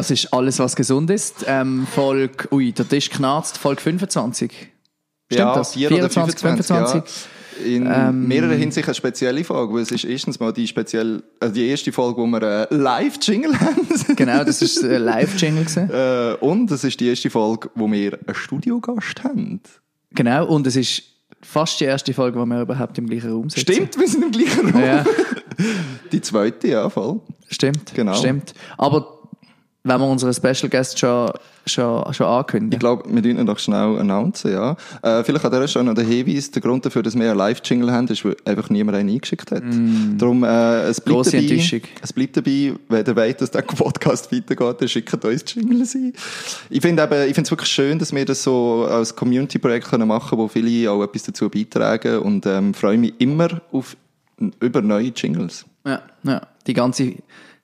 Das ist alles, was gesund ist. Ähm, Folge, ui, der Tisch knarzt, Folge 25. Stimmt ja, das? 4 oder 25, 25. Ja. In Ähm, mehreren Hinsicht eine spezielle Folge, weil es ist erstens mal die speziell, also die erste Folge, wo wir einen Live-Jingle haben. Genau, das ist ein Live-Jingle gewesen. äh, und es ist die erste Folge, wo wir einen Studiogast haben. Genau, und es ist fast die erste Folge, wo wir überhaupt im gleichen Raum sitzen. Stimmt, wir sind im gleichen Raum. Ja, Die zweite, ja, voll. stimmt. Genau. Stimmt. Aber wenn wir unseren Special Guest schon, schon, schon Ich ankündigen. glaube, wir dürfen doch schnell announcen, ja. Äh, vielleicht an dieser Stelle noch der Hinweis, der Grund dafür, dass wir einen Live-Jingle haben, ist, weil einfach niemand einen eingeschickt hat. Darum, äh, es bleibt Grosse dabei, Enttäuschung. es bleibt dabei, wenn ihr wollt, dass der Podcast weitergeht, dann schickt uns Jingles ein. Ich finde eben, ich finde es wirklich schön, dass wir das so als Community-Projekt können machen wo viele auch etwas dazu beitragen und ähm, freue mich immer auf, über neue Jingles. Ja, ja. Die ganze,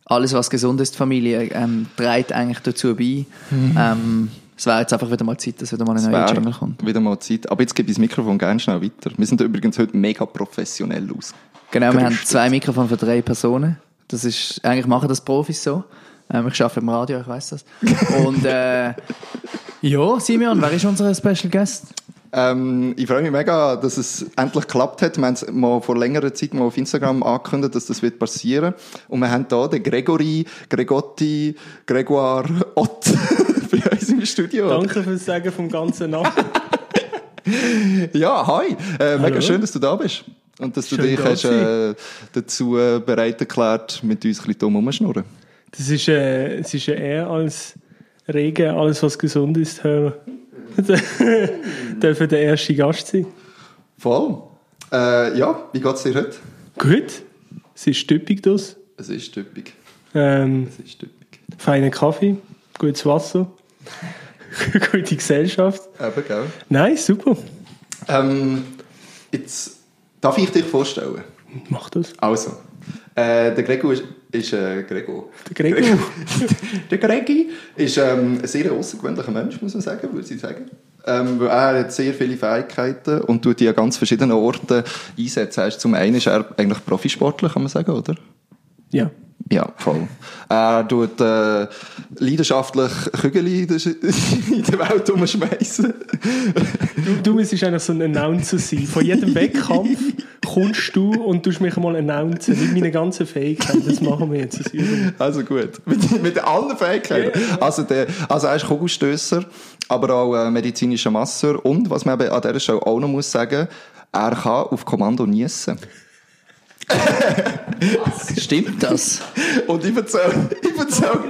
alles was gesund ist, Familie, ähm, trägt eigentlich dazu bei. Ähm, es wäre jetzt einfach wieder mal Zeit, dass wieder mal ein neuer Jingle kommt. wieder mal Zeit. Aber jetzt gebe ich das Mikrofon gerne schnell weiter. Wir sind übrigens heute mega professionell aus. Genau, wir haben zwei Mikrofone für drei Personen. Das ist, eigentlich machen das Profis so. Ähm, ich arbeite im Radio, ich weiß das. Und, äh, ja, Simeon, wer ist unser Special Guest? Ähm, ich freue mich mega, dass es endlich geklappt hat. Wir haben es mal vor längerer Zeit mal auf Instagram angekündigt, dass das wird passieren. Und wir haben hier den Gregory, Gregotti, Gregoire Ott bei uns im Studio. Danke fürs Sagen vom ganzen Namen. Ja, hi. Äh, mega Hallo. schön, dass du da bist. Und dass du Schön dich hast, äh, dazu äh, bereit erklärt, mit uns ein bisschen dumm rumschnurren. Das ist, äh, es ist ja eher als Regen, alles was gesund ist, Hörer. Dürfen der erste Gast sein. Voll. Äh, ja, wie geht's dir heute? Gut. Es ist typisch das. Es ist typisch. Ähm, Es ist typisch. feiner Kaffee, gutes Wasser, gute Gesellschaft. Eben, gell? Nein, super. Ähm, jetzt darf ich dich vorstellen. Mach das. Also, äh, der Gregor ist, ist äh, Gregor. Der Gregor. der Gregi ist ähm, ein sehr außergewöhnlicher Mensch, muss man sagen, würde ich sagen. Ähm, weil er hat sehr viele Fähigkeiten und tut die an ganz verschiedenen Orten einsetzen. Zum einen ist er eigentlich Profisportler, kann man sagen, oder? Ja. Ja, voll. Er tut äh, leidenschaftlich Kügel in der, in der Welt umschmeißen. Du, du müsstest eigentlich so ein Announcer sein. Von jedem Wettkampf kommst du und tust mich mal announcen mit meinen ganzen Fähigkeiten. Das machen wir jetzt. Also gut. Mit, mit allen Fähigkeiten. Also, der, also er ist Kugelstösser, aber auch äh, medizinischer Masseur. Und was man eben an dieser Stelle auch noch muss sagen, er kann auf Kommando niesen. Stimmt das? Und ich erzähle, ich erzähle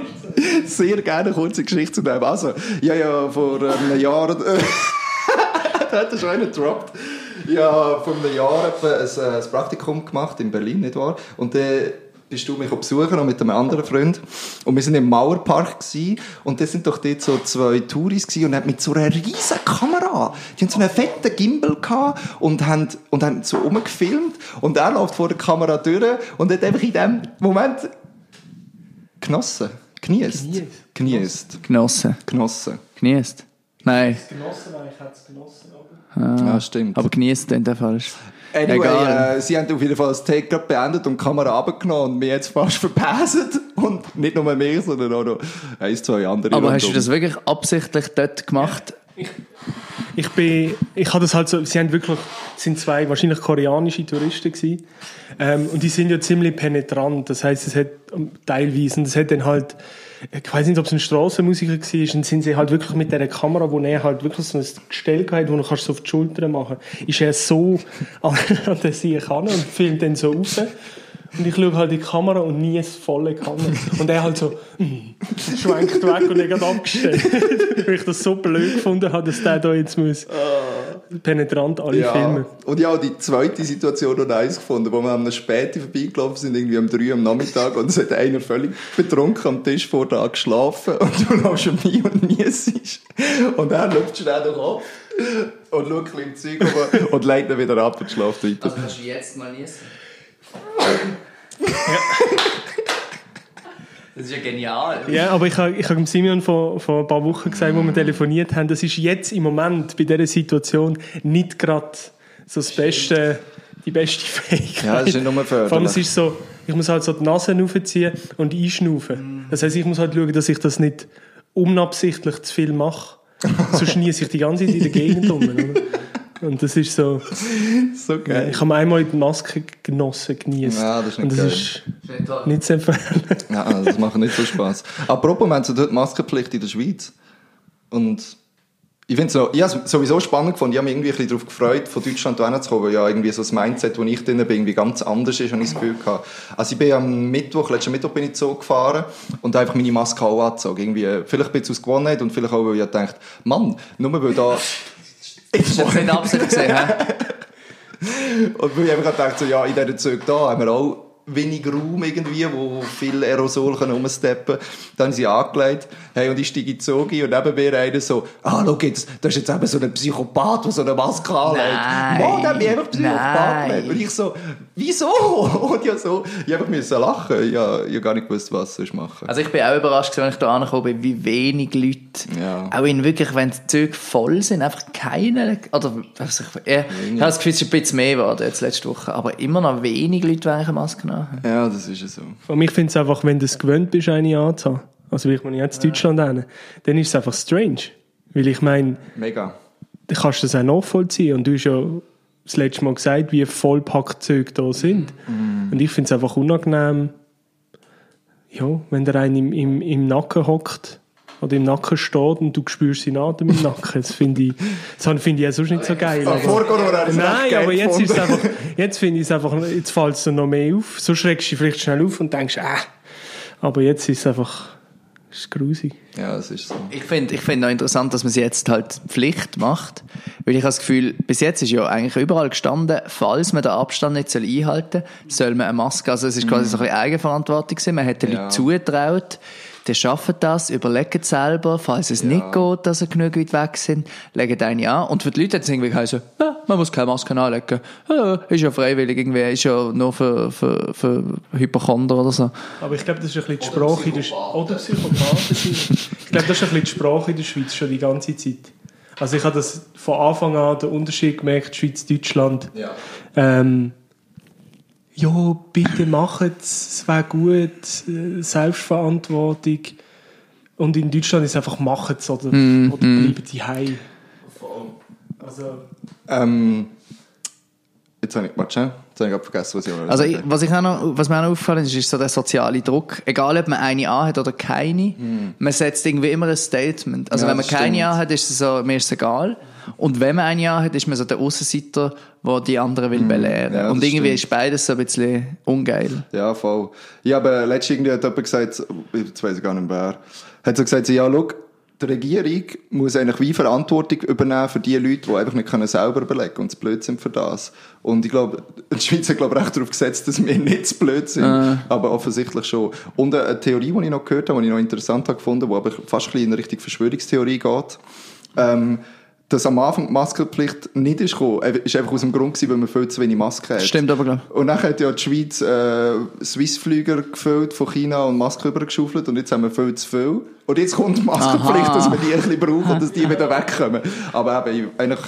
sehr gerne eine kurze Geschichte zu dem. Also, habe ja vor einem Jahr, äh, da hat er schon einen gedroppt. Ja, vor einem Jahr ein, äh, ein Praktikum gemacht in Berlin, nicht wahr? Und dann bist du mich besuchen, noch mit einem anderen Freund. Und wir sind im Mauerpark gewesen, und das sind doch dort so zwei Touris gewesen, und haben mit so einer riesen Kamera, die haben so einen fetten Gimbal gehabt, und haben, und haben so rumgefilmt, und er läuft vor der Kamera durch, und hat einfach in dem Moment genossen. Geniest. Geniest. Genossen. Genossen. Genießt. Nein. Genossen, ich hätte es genossen. Ja, stimmt. Aber genießt in der falsch. Anyway, Egal. äh, sie haben auf jeden Fall das Take gerade beendet und die Kamera abgenommen und mir jetzt fast verpasst. Und nicht nur mehr, sondern auch noch eins, zwei andere. Aber hast du rundum. das wirklich absichtlich dort gemacht? Ich bin, ich habe das halt so, sie haben wirklich, es sind zwei wahrscheinlich koreanische Touristen gewesen. Ähm, und die sind ja ziemlich penetrant. Das heißt, es hat ähm, teilweise, und es hat dann halt, ich weiß nicht, ob es ein Strassenmusiker war, und sind sie halt wirklich mit dieser Kamera, wo er halt wirklich so ein Gestell gehabt, wo du kannst so auf die Schulter machen, ist er so an, der kann und filmt dann so raus. Und ich schaue halt in die Kamera und nie es volle Kamera. Und er halt so, mm, schwenkt weg und hat abgestellt. Weil ich das so blöd gefunden habe, dass der da jetzt muss penetrant alle ja. filmen. Und ja, die zweite Situation noch nice gefunden, wo wir am späten vorbeigelaufen sind, irgendwie um drei am Nachmittag, und es hat einer völlig betrunken am Tisch vor da geschlafen, und du läufst um mich und niesst. Und er schaut schnell noch ab und schaut ein bisschen im Zeug runter und legt ihn wieder ab und schläft weiter. kannst du jetzt mal niesen. Das ist ja genial. Ja, aber ich habe ich hab dem Simeon vor, vor ein paar Wochen gesagt, wo wir telefoniert haben, das ist jetzt im Moment bei dieser Situation nicht gerade so das beste, die beste Fähigkeit. Ja, das ist nicht nur förderlich. Vor allem, es ist so, Ich muss halt so die Nase aufziehen und einschnaufen. Das heisst, ich muss halt schauen, dass ich das nicht unabsichtlich zu viel mache. So schnieße ich die ganze Zeit in der Gegend um. Oder? Und das ist so. So geil. Ich habe einmal die Maske genossen, genießt. Ja, das ist nicht Und das geil. ist nicht zu empfehlen. Ja, das macht nicht so Spaß. Apropos, wir haben so dort Maskenpflicht in der Schweiz. Und ich finde so, ich habe es sowieso spannend gefunden. Ich habe mich irgendwie ein bisschen darauf gefreut, von Deutschland hierher zu kommen, weil ja irgendwie so das Mindset, wo ich drin bin, irgendwie ganz anders ist, habe ich das Gefühl gehabt. Also ich bin am Mittwoch, letzten Mittwoch bin ich so gefahren und habe einfach meine Maske auch angezogen. Irgendwie, vielleicht ein bisschen aus Gewohnheit und vielleicht auch, weil ich dachte, Mann, nur weil da... Das ist jetzt nicht Absicht gesehen? Und weil ich einfach dachte, so, ja, in diesen Zügen da haben wir auch wenig Raum irgendwie, wo viel Aerosol können rumsteppen Dann haben sie angelegt, hey, und ich steige in Zug und neben mir einer so, ah, schau jetzt, das ist jetzt eben so ein Psychopath, der so eine Maske anlegt. Nein. Mann, der hat mich einfach Psychopath genannt. Und ich so, wieso? Und ja so, ich einfach müssen lachen. Ich habe, ich gar nicht gewusst, was ich machen. Also ich bin auch überrascht, wenn ich da angekommen bin, wie wenig Leute, Ja. auch in wirklich, wenn die Züge voll sind, einfach keine, oder, ich, ja, ich habe das Gefühl, es ist ein bisschen mehr geworden jetzt letzte Woche, aber immer noch wenig Leute, die eigentlich eine Maske haben. Ja, das ist ja so. Und ich finde es einfach, wenn du es gewöhnt bist, eine anzuhaben, also wie ich meine jetzt in Deutschland hin, dann ist es einfach strange. Weil ich meine, Mega. du kannst das auch nachvollziehen und du hast ja das letzte Mal gesagt, wie vollpackt Züge da sind. Und ich finde es einfach unangenehm, ja, wenn der einen im, im, im Nacken hockt oder im Nacken steht und du spürst seinen Atem im Nacken. Das finde ich, das finde ich ja sonst nicht so geil. aber- es recht Nein, geil aber jetzt ist es einfach, jetzt finde ich es einfach, jetzt fällt es noch mehr auf. So schreckst du dich vielleicht schnell auf und denkst, äh. Aber jetzt ist es einfach, ist grusig. Ja, das ist so. Ich finde ich find noch interessant, dass man es jetzt halt Pflicht macht, weil ich habe das Gefühl, bis jetzt ist ja eigentlich überall gestanden, falls man den Abstand nicht soll einhalten soll, soll man eine Maske, also es ist quasi so ein bisschen Eigenverantwortung gewesen, man hat den Ja. Leuten zugetraut, die schaffen das, überlegen selber, falls es nicht geht, dass sie genug weit weg sind, legen eine an. Und für die Leute hat es irgendwie geheißen, ja, man muss keine Maske anlegen. Ja, ist ja freiwillig irgendwie, ist ja nur für, für, für Hypochonder oder so. Aber ich glaube, das ist ein bisschen die Sprache in der Schweiz. Oder Psychopathen. Ich glaube, das ist ein bisschen die Sprache in der Schweiz schon die ganze Zeit. Also ich habe das von Anfang an den Unterschied gemerkt, Schweiz, Deutschland. Ja. Ähm, ja, bitte macht es, es wäre gut, äh, Selbstverantwortung. Und in Deutschland ist es einfach macht es oder, oder bleiben die heim. Also, Ähm, jetzt habe ich, warte jetzt habe ich vergessen, was ich wollte Also ich, was, ich auch noch, was mir auch noch aufgefallen ist, ist so der soziale Druck. Egal, ob man eine anhat oder keine, man setzt irgendwie immer ein Statement. Also Ja, wenn man keine stimmt. anhat, ist es so, mir ist es egal. Und wenn man eine anhat, ist man so der Aussenseiter, der die anderen will belehren. ja, Und irgendwie stimmt. ist beides so ein bisschen ungeil. Ja, voll. Ich habe letztens irgendwie hat jemand gesagt, ich weiß gar nicht mehr wer, hat so gesagt, ja, schau, die Regierung muss eigentlich wie Verantwortung übernehmen für die Leute, die einfach nicht können selber überlegen und zu blöd sind für das. Und ich glaube, die Schweiz hat, glaube ich, recht darauf gesetzt, dass wir nicht zu blöd sind, aber offensichtlich schon. Und eine Theorie, die ich noch gehört habe, die ich noch interessant habe gefunden, die aber fast ein bisschen in Richtung Verschwörungstheorie geht, ähm, dass am Anfang die Maskenpflicht nicht ist gekommen, äh, ist einfach aus dem Grund gewesen, weil man viel zu wenig Masken hat. Stimmt aber, glaub ich. Und dann hat ja die Schweiz äh, Swissflüger gefüllt von China und Masken übergeschaufelt und jetzt haben wir viel zu viel. Und jetzt kommt die Maskenpflicht, Aha. dass wir die ein bisschen brauchen und dass die wieder wegkommen. Aber eben, ich- eigentlich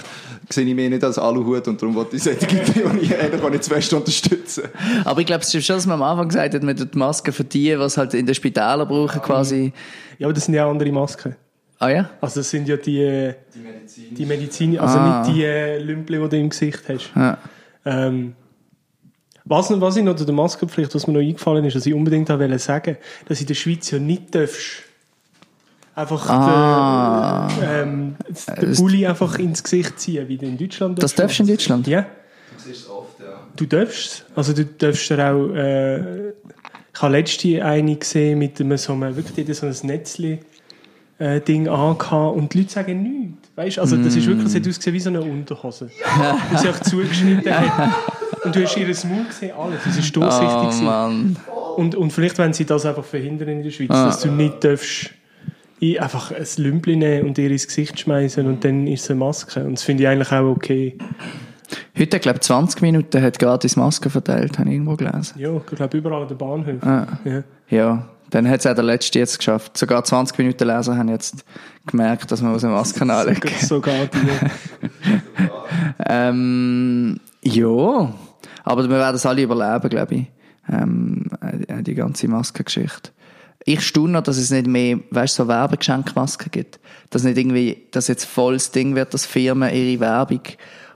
sehe ich mich nicht als Aluhut und darum wollte ich solche Theorie eigentlich auch nicht zu fest unterstützen. Aber ich glaube, es ist schon, dass man am Anfang gesagt hat, man tut die Masken für die, was halt in den Spitälern brauchen, quasi. ja, aber das sind ja andere Masken. Ah ja? Also das sind ja die, die Medizin, also Ah. nicht die äh, Lümpel, die du im Gesicht hast. Ja. Ähm, was, noch- was ich noch zu der Maskenpflicht, was mir noch eingefallen ist, was ich unbedingt auch wollte sagen, dass in der Schweiz ja nicht darfst, einfach Ah. den, ähm, den Pulli einfach ins Gesicht ziehen, wie du in Deutschland Das darfst du in Deutschland? Ja, Du siehst es oft, ja. du darfst Also du darfst auch, äh, ich habe letzte eine gesehen mit einem, so einem, wirklich, die so ein Netzli, äh, Ding angehabt und die Leute sagen nichts. Weißt? Also das ist wirklich, es hat ausgesehen wie so eine Unterhose. Die sie auch zugeschnitten hat. Und du hast ihr Maul gesehen, alles. Das ist durchsichtig. Oh und, und vielleicht wollen sie das einfach verhindern in der Schweiz, dass du nicht darfst einfach ein Lümpli nehmen und ihr ins Gesicht schmeißen und dann ist es eine Maske. Und das finde ich eigentlich auch okay. Heute, ich glaube 20 Minuten hat gratis Masken verteilt, habe ich irgendwo gelesen. Ja, ich glaube überall an den Bahnhöfen. Ah. Ja. Ja, dann hat es auch der Letzte jetzt geschafft. Sogar 20 Minuten Leser haben jetzt gemerkt, dass man aus dem Masken anlegen Sogar die. Ähm, ja, aber wir werden es alle überleben, glaube ich. ähm, äh, die ganze Maskengeschichte. Ich staune noch, dass es nicht mehr, weißt so Werbegeschenkmasken gibt. Dass nicht irgendwie, dass jetzt volles Ding wird, dass Firmen ihre Werbung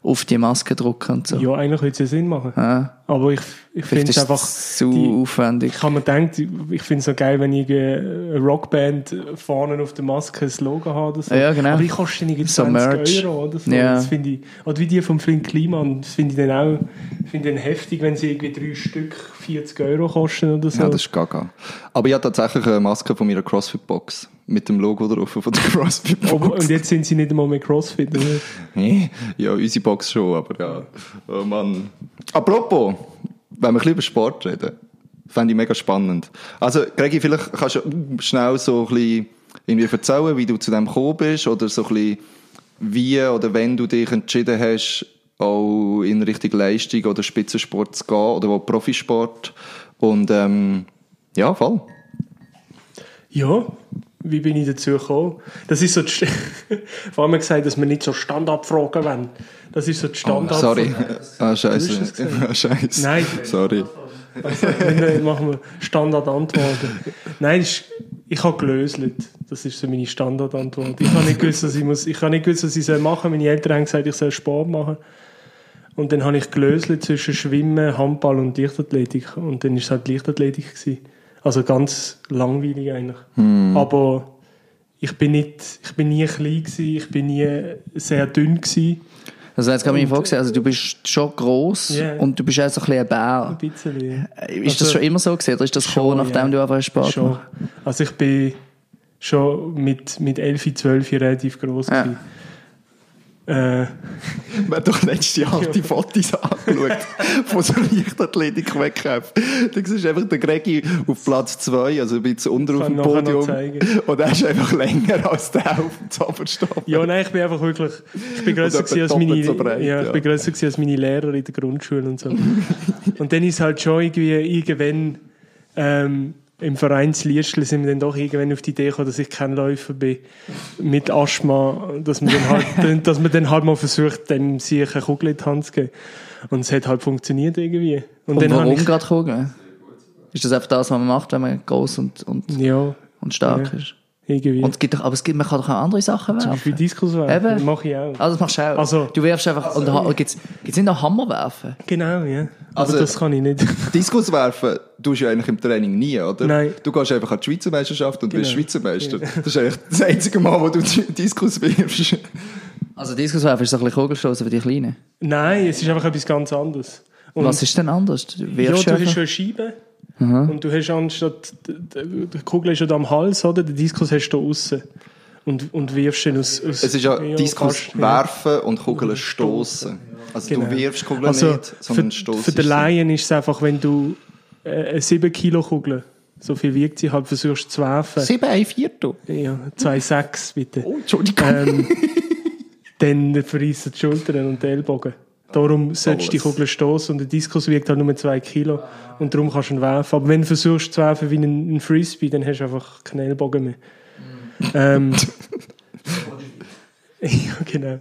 auf die Maske drucken und so. Ja, eigentlich würde es ja Sinn machen. Ja. Aber ich, ich finde es einfach... zu die- aufwendig. Ich habe mir gedacht, ich finde es so geil, wenn ich eine Rockband vorne auf der Maske ein Logo habe oder so. Ja, genau. Aber die kosten irgendwie So 20 Merch. Euro oder so. Ja. Das finde ich, oder wie die vom Flint Kliman, das finde ich dann auch finde ich dann heftig, wenn sie irgendwie drei Stück 40 Euro kosten oder so. Ja, das ist gaga. Aber ich habe tatsächlich eine Maske von meiner CrossFit-Box. Mit dem Logo drauf von der Aber, CrossFit-Box. und jetzt sind sie nicht einmal mehr Crossfit. Oder? Ja, unsere Box schon, aber ja. Oh Mann. Apropos, wenn wir ein bisschen über Sport reden, fände ich mega spannend. Also, Gregi, vielleicht kannst du schnell so ein bisschen irgendwie erzählen, wie du zu dem gekommen bist oder so ein bisschen wie oder wenn du dich entschieden hast, auch in Richtung Leistung oder Spitzensport zu gehen oder auch Profisport. Und ähm, ja, voll. Ja, wie bin ich dazu gekommen? Das ist so die St- Vor allem gesagt, dass wir nicht so Standardfragen wollen. Das ist so die Oh, Standardfrage. sorry. Ah, scheiße. Ah, scheiße. Nein. Sorry. Also, dann machen wir Standardantworten. Nein, ist, ich habe gelöselt. Das ist so meine Standardantwort. Ich habe nicht gewusst, was ich muss, ich habe nicht gewusst, was ich soll machen. Meine Eltern haben gesagt, ich soll Sport machen. Und dann habe ich gelöselt zwischen Schwimmen, Handball und Leichtathletik. Und dann ist es halt Leichtathletik gewesen. Also ganz langweilig eigentlich. Aber ich bin nicht, ich bin nie klein gewesen, ich bin nie sehr dünn gewesen. Also jetzt kann man mich vorstellen, also du bist schon gross Ja. und du bist auch so ein bisschen ein Bär. Ein bisschen. Ist das Also- schon immer so gewesen, oder ist das gekommen, Schon, nachdem ja. du einfach Sport Schon. machst? Also ich bin schon mit, mit 11, 12 relativ groß Ja. Äh, Wir haben doch letztes Jahr die Fotos angeschaut von so Leichtathletik-Wettkämpfen. Da siehst du einfach den Gregi auf Platz 2, also ein bisschen unter auf dem Podium. Und er ist einfach länger als der auf dem Zauberstab. ja, nein, ich bin einfach wirklich, ich bin grösser gewesen als meine, so breit, ja, ich ja. bin grösser gewesen als meine Lehrer in der Grundschule und so. und dann ist halt schon irgendwie irgendwann, ähm, im Vereinsliestl sind wir dann doch irgendwann auf die Idee gekommen, dass ich kein Läufer bin mit Asthma, dass man dann halt, dass man dann halt mal versucht, dem sich eine Kugel in die Hand zu geben. Und es hat halt funktioniert irgendwie. Und, Und dann warum ich, gerade Kugeln? Ist das einfach das, was man macht, wenn man gross und, und, ja, und stark Ja. ist? Irgendwie. Und es gibt doch, aber es gibt, man kann doch auch andere Sachen Zum werfen. Beispiel Diskus werfen. Eben. Mache ich auch. Also das machst du auch. Also- du wirfst einfach, und ha- gibt's, gibt's nicht noch Hammer werfen? Genau, ja. Aber Also- das kann ich nicht. Diskus werfen tust du ja eigentlich im Training nie, oder? Nein. Du gehst einfach an die Schweizer Meisterschaft und bist Genau. Schweizer Meister. Das ist eigentlich das einzige Mal, wo du Diskus wirfst. Also Diskus werfen ist so ein bisschen Kugelstoßen für die Kleinen. Nein, es ist einfach etwas ganz anderes. Und Was ist denn anders? Du ja, wirfst du hast eine Scheibe und du hast anstatt, die Kugel ist ja da am Hals, oder? Den Diskus hast du da außen. Und, und wirfst ihn aus, aus Es ist ja Diskus fast, ja. werfen und Kugeln stoßen. Also Genau. du wirfst Kugeln Also nicht, sondern für, stoßt für den Laien ist es einfach, wenn du äh, eine 7 Kilo Kugel, so viel wiegt sie, halt versuchst zu werfen. 7, ein Viertel. Ja, 2,6 bitte. Oh, Entschuldigung. ähm, dann verreissen die Schultern und die Ellbogen. Darum solltest du die. Kugel stoßen und der Diskus wiegt halt nur 2 Kilo und darum kannst du ihn werfen. Aber wenn du versuchst zu werfen wie ein, Frisbee, dann hast du einfach keine Ellbogen mehr. ähm, ja, genau.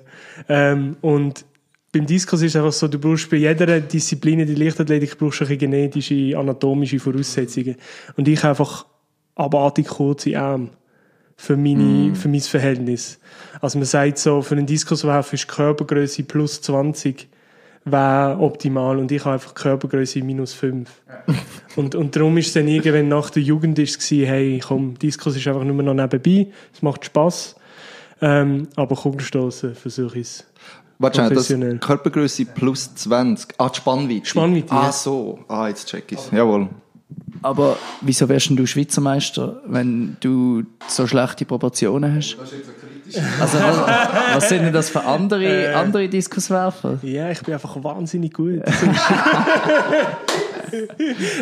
Ähm, und beim Diskus ist es einfach so, du brauchst bei jeder Disziplin in der Leichtathletik brauchst du genetische, anatomische Voraussetzungen. Und ich habe einfach abartig kurze Arme für, meine, für mein Verhältnis. Also man sagt so, für einen Diskuswerfer ist Körpergröße plus 20 wäre optimal und ich habe einfach Körpergröße minus 5. und, und darum ist es dann irgendwann nach der Jugend ist es gewesen, hey, komm, Diskus ist einfach nur noch nebenbei, es macht Spass, ähm, aber Kugelstoßen versuche ich es. Warte schnell, das professionell. Körpergröße plus 20. Ah, die Spannweite. Spannweite, Ah, ja. so. Ah, jetzt check ich's. Jawohl. Aber wieso wärst denn du Schweizer Meister, wenn du so schlechte Proportionen hast? Also, was, was sind denn das für andere, andere Diskuswerfer? Ja, ich bin einfach wahnsinnig gut.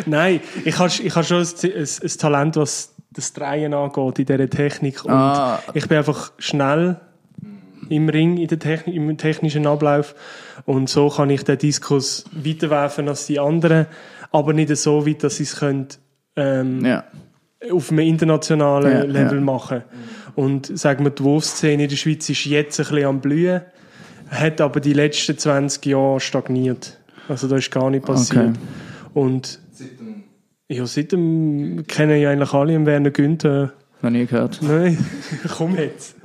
Nein, ich habe ich habe schon ein, ein, ein Talent, was das Drehen angeht in dieser Technik. Und Ah. ich bin einfach schnell im Ring, in der Technik, im technischen Ablauf. Und so kann ich den Diskus weiterwerfen als die anderen, aber nicht so weit, dass sie es können, ähm, Ja. auf einem internationalen Ja, Level ja. machen. Und sagen wir, die Wurfszene in der Schweiz ist jetzt ein bisschen am Blühen, hat aber die letzten 20 Jahre stagniert. Also da ist gar nicht passiert. Okay. Und ja, seitdem kennen ja eigentlich alle den Werner Günther. Noch nie gehört. Nein, komm jetzt.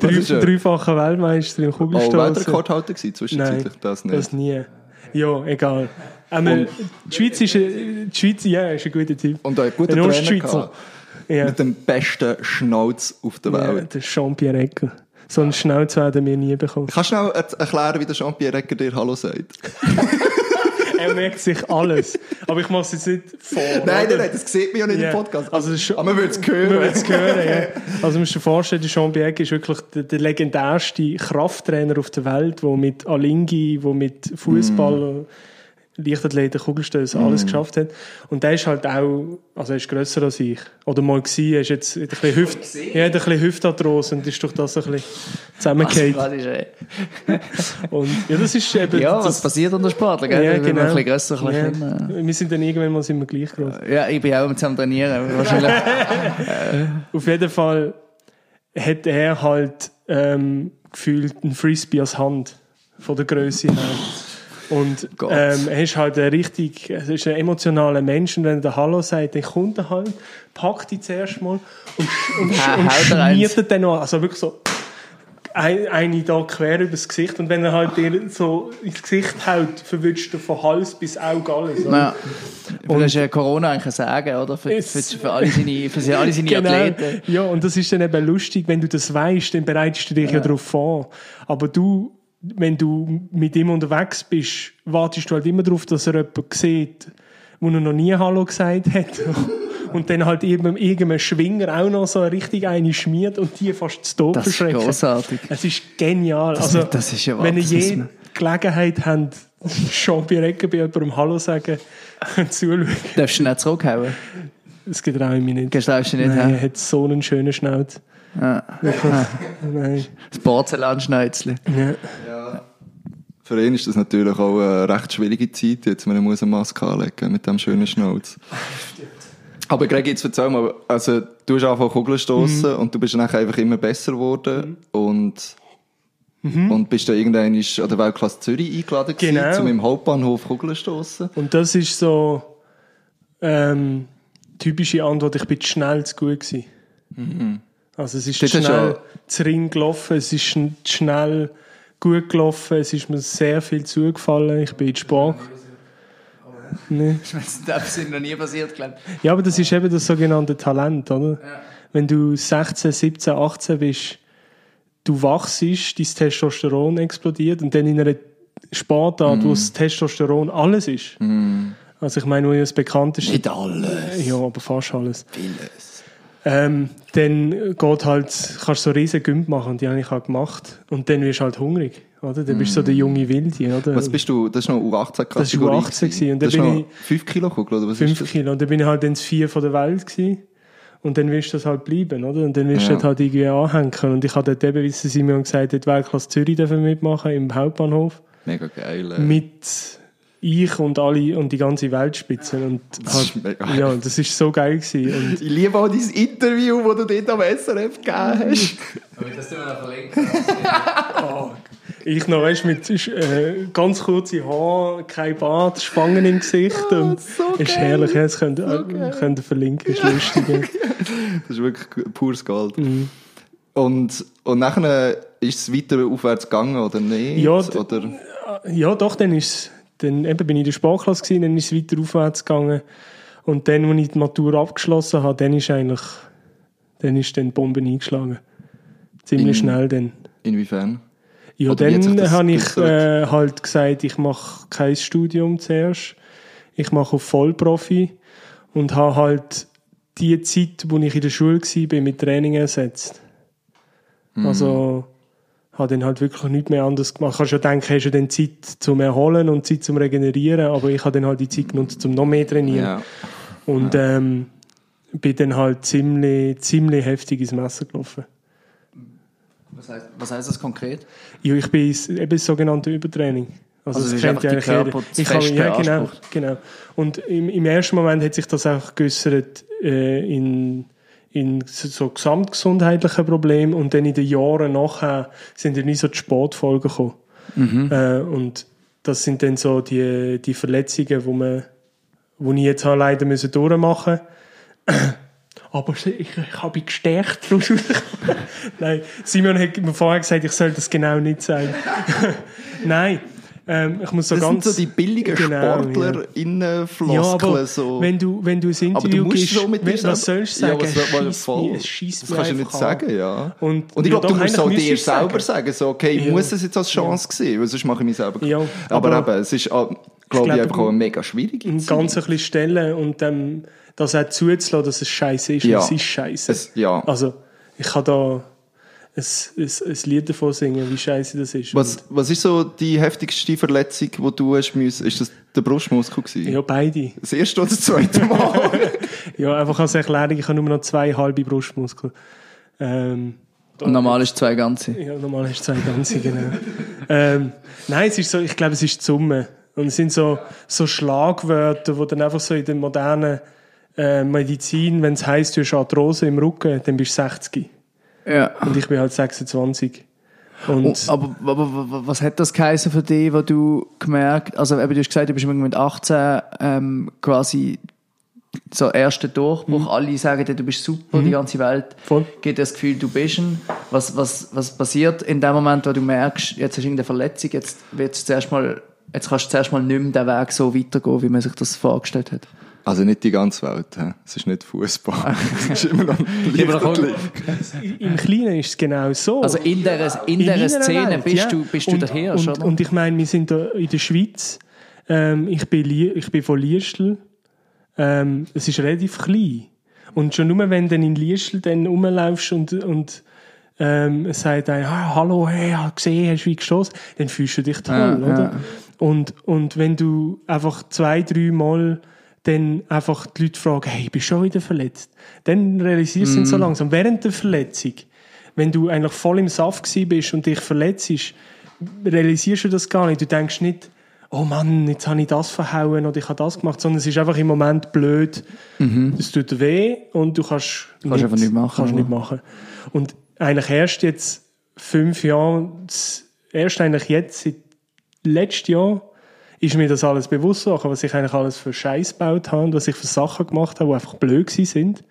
Drei, er? dreifacher Weltmeister im Oh, Kugelstoßen. Weltrekordhalter gewesen, Nein, zwischenzeitlich das nicht. das nie. Ja, egal. Einmal, die Schweiz ist, ein- die Schweiz, ja, ist ein guter Typ. Und auch einen guten Ein Trainer Ja, mit dem besten Schnauz auf der ja Welt. der Jean-Pierre Ecker. So einen Schnauz werden wir nie bekommen. Kannst du schnell er- erklären, wie der Jean-Pierre Egger dir Hallo sagt? Er merkt sich alles. Aber ich mache es jetzt nicht vor. Nein, nein, nein, das sieht man ja nicht Ja. im Podcast. Also Aber man würde es Man hören. würde es hören, ja. Also, man muss sich vorstellen, der Jean Bieg ist wirklich der, der legendärste Krafttrainer auf der Welt, der mit Alingi, der mit Fußball, Leichtathleten, Kugelstößen alles geschafft hat. Und der ist halt auch, also er ist grösser als ich. Oder mal gewesen, er ist jetzt ein bisschen Hüft, ja, hat ein bisschen Hüftarthrose und ist durch das ein bisschen zusammengefallen. Was ist, äh, Und ja, das ist eben, ja, was das, passiert unter Sportler, gell? ja, genau. Ein bisschen grösser, ein ja. bisschen kleiner. Wir sind dann irgendwann mal sind wir gleich groß. Ja, ich bin auch mit am Trainieren. Wahrscheinlich. Auf jeden Fall hat er halt ähm, gefühlt einen Frisbee als Hand von der Größe her. Und Gott. ähm, er ist halt ein richtig, er ist ein emotionaler Mensch und wenn er Hallo sagt, dann kommt er halt, packt ihn zuerst mal und, und, Ha- und er schmiert ihn dann noch, also wirklich so ein, eine da quer übers Gesicht und wenn er halt dir so ins Gesicht haut, verwünscht er von Hals bis Auge alles. oder? Ja. Und das ist ja Corona eigentlich ein Sagen, oder? Für, für, für alle seine, für alle seine Athleten. Ja, und das ist dann eben lustig, wenn du das weißt, dann bereitest du dich ja, darauf vor. Aber du, wenn du mit ihm unterwegs bist, wartest du halt immer darauf, dass er jemanden sieht, wo er noch nie Hallo gesagt hat. Und dann halt eben irgendein Schwinger auch noch so richtig eine schmiert und die fast zu Tod Das ist großartig. Es ist genial. also, das ist ja wenn ihr das je müssen Gelegenheit habt, Jean-Pierre Egger bei jemandem Hallo sagen, zuschauen. Darfst du nicht zurückhauen? Das getraue ich mich nicht. Getraust du nicht, Nein, er hat so einen schönen Schnauz. Ja. Nein. Das Porzellanschnäuzli. Ja. Für ihn ist das natürlich auch eine recht schwierige Zeit, jetzt man muss eine Maske anlegen mit dem schönen Schnauz. Aber Greg, jetzt erzähl mal, also du hast angefangen Kugeln stoßen Mhm. und du bist dann einfach immer besser geworden und und bist dann irgendwann an der Weltklasse Zürich eingeladen gewesen, Mhm. Genau. zum im Hauptbahnhof Kugeln stoßen. Und das ist so ähm, typische Antwort, ich bin zu schnell zu gut gewesen. Also es ist zu ist schnell zu Ring gelaufen, es ist schn- zu schnell gut gelaufen, es ist mir sehr viel zugefallen, ich bin in Sport. Nee. Das ist noch nie passiert, glaube Ja, aber das ist eben das sogenannte Talent, oder? Wenn du 16, 17, 18 bist, du wachst, dein Testosteron explodiert und dann in einer Sportart, wo das Testosteron alles ist. Also ich meine, wo ja das bekannteste... Nicht alles. Ja, aber fast alles. Vieles. Ähm, dann geht halt, kannst du so riesen Gümp machen, und die habe ich auch gemacht. Und dann wirst du halt hungrig, oder? Dann bist du so der junge Wilde, oder? Was bist du? Das ist noch U18 Das ist U18 gewesen, und dann bin noch 5 Kilo Kugel, oder was ist 5 das? Kilo. Und dann bin ich halt das Vier von der Welt gewesen. Und dann wirst du das halt bleiben, oder? Und dann wirst du Ja. halt irgendwie anhängen. Und ich habe dort eben, wie sie Simon gesagt hat, Weltklasse Zürich dürfen mitmachen, im Hauptbahnhof. Mega geil. äh. Mit ich und alle und die ganze Weltspitze. Und Das halt, ja, das ist so geil gewesen. Und Ich liebe auch dein Interview, das du dort am SRF gegeben hast. Das tun wir noch verlinken. Ich noch, weißt, mit äh, ganz kurzen Haaren, kein Bart, Spangen im Gesicht. und so ist geil. herrlich, das könnt, ihr könnt ihr verlinken, ist lustig. Das ist wirklich pures Gold. Mhm. Und, und nachher ist es weiter aufwärts gegangen, oder nicht? Ja, oder? Ja, doch, dann ist dann eben bin ich in der Sportklasse gewesen, dann ist es weiter aufwärts gegangen. Und dann, als ich die Matur abgeschlossen habe, dann ist eigentlich, dann ist dann die Bombe eingeschlagen. Ziemlich In- schnell dann. Inwiefern? Ja, Oder dann habe ich äh, halt gesagt, ich mache kein Studium zuerst. Ich mache auf Vollprofi und habe halt die Zeit, wo ich in der Schule war, mit Training ersetzt. Mhm. Also habe dann halt wirklich nichts mehr anderes gemacht. Kannst ja denken, hast du dann Zeit zum Erholen und Zeit zum Regenerieren, aber ich habe dann halt die Zeit genutzt, zum noch mehr trainieren. Ja. Und ähm, bin dann halt ziemlich, ziemlich heftig ins Messer gelaufen. Was heißt, was heißt das konkret? Ja, ich bin eben das sogenannte Übertraining. Also das es ist kennt ja eigentlich jeder. Ich habe, ja, genau, genau. Und im, im ersten Moment hat sich das auch geäussert äh, in, in so gesamtgesundheitlichen Problemen und dann in den Jahren nachher sind dann so die Sportfolgen gekommen. Mhm. Äh, und das sind dann so die, die Verletzungen, wo man, wo ich jetzt habe leider müssen durchmachen. Aber ich, ich habe mich gestärkt. Nein, Simon hat mir vorher gesagt, ich soll das genau nicht sagen. Nein, ähm, ich muss so Das ganz... sind so die billigen Genau, ja. SportlerInnen-Floskeln. Ja, aber so. wenn, du, wenn du ein Interview musst gibst, so was sollst du Ja, sagen? was soll man Das kannst du nicht einfach sagen, ja. Und- Und ich ja, glaube, du musst auch dir selber sagen. so, okay, Ja. muss es jetzt als Chance sehen, weil sonst mache ich mich selber. Ja, aber, aber- eben, es ist, glaube ich, einfach auch eine mega schwierige Und Zeit. ganz ein bisschen stellen und dann das auch zuzulassen, dass es scheiße ist. Ja. Es ist scheiße. Es- ja. Also, ich kann da ein, ein, ein Lied davon singen, wie scheiße das ist. Was, was ist so die heftigste Verletzung, die du hast müssen? Ist das der Brustmuskel gewesen? Ja, beide. Das erste oder das zweite Mal? Ja, einfach als Erklärung, ich habe nur noch zwei halbe Brustmuskeln. Ähm, Und normal ist zwei ganze. Ja, normal du zwei ganze, genau. ähm, nein, es ist so, ich glaube, es ist die Summe. Und es sind so, so Schlagwörter, die dann einfach so in der modernen äh, Medizin, wenn es heisst, du hast Arthrose im Rücken, dann bist du 60. Ja. Und ich bin halt 26. Und Oh, aber, aber, was hat das geheißen für dich, wo du gemerkt, also eben, du hast gesagt, du bist mit 18 ähm, quasi so erster Durchbruch, alle sagen dir, du bist super, die ganze Welt Voll. dir das Gefühl, du bist ein. Was, was, was passiert in dem Moment, wo du merkst, jetzt hast du irgendeine Verletzung, jetzt wird's zuerst mal, jetzt kannst du zuerst mal nicht mehr den Weg so weitergehen, wie man sich das vorgestellt hat. Also nicht die ganze Welt. Es ist nicht Fußball. es ist immer noch im Kleinen ist es genau so. Also in dieser, in dieser meiner Szene Welt, bist ja. du, bist du und, der Hirsch, und, oder? und ich meine, wir sind da in der Schweiz. Ähm, ich, bin ich bin von Liestl. Ähm, es ist relativ klein. Und schon nur, wenn du in Liestl dann rumlaufst und, und ähm, es sagt einem, ah, hallo, hey, ich habe gesehen, hast du wie gestoßen, dann fühlst du dich toll, Ja, oder? ja. Und, und wenn du einfach zwei, drei Mal dann einfach die Leute fragen, hey, bist du schon wieder verletzt? Dann realisierst du Mhm. es so langsam. Während der Verletzung, wenn du eigentlich voll im Saft bist und dich verletzt, realisierst du das gar nicht. Du denkst nicht, oh Mann, jetzt habe ich das verhauen oder ich habe das gemacht, sondern es ist einfach im Moment blöd. Es tut weh und du kannst, Mhm. Kannst einfach nicht machen, Kannst nicht machen. Und eigentlich erst jetzt fünf Jahre, erst eigentlich jetzt, seit letztes Jahr, ist mir das alles bewusst geworden, was ich eigentlich alles für Scheiß gebaut habe und was ich für Sachen gemacht habe, die einfach blöd sind.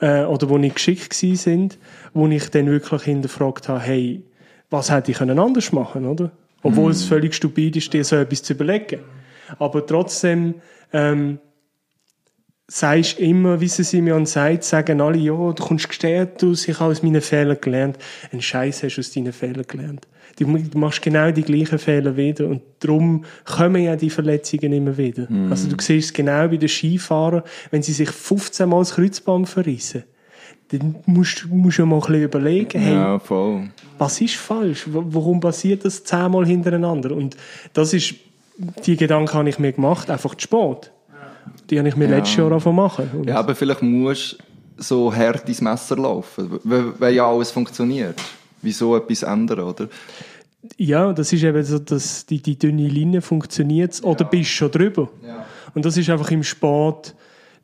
Äh, oder wo nicht geschickt sind, wo ich dann wirklich hinterfragt habe, hey, was hätte ich können anders machen, oder? Obwohl es völlig stupid ist, dir so etwas zu überlegen. Aber trotzdem, ähm, sagst immer, wie sie Simeon sagt, sagen alle, ja, du kommst gestärkt aus, ich habe aus meinen Fehlern gelernt. Ein Scheiß hast du aus deinen Fehlern gelernt. Du machst genau die gleichen Fehler wieder und darum kommen ja die Verletzungen immer wieder. Also du siehst es genau bei den Skifahrern, wenn sie sich 15 Mal das Kreuzband verrissen, dann musst du musst du mal ein bisschen überlegen, hey, Ja, voll. was ist falsch? Warum passiert das zehnmal hintereinander? Und das ist, die Gedanken habe ich mir gemacht, einfach zu Sport. Die habe ich mir Ja. letztes Jahr angefangen machen. Und Ja, aber vielleicht musst du so hart ins Messer laufen, weil, ja alles funktioniert. Wieso etwas ändern, oder? Ja, das ist eben so, dass die, die dünne Linie funktioniert oder bist schon drüber. Und das ist einfach im Sport,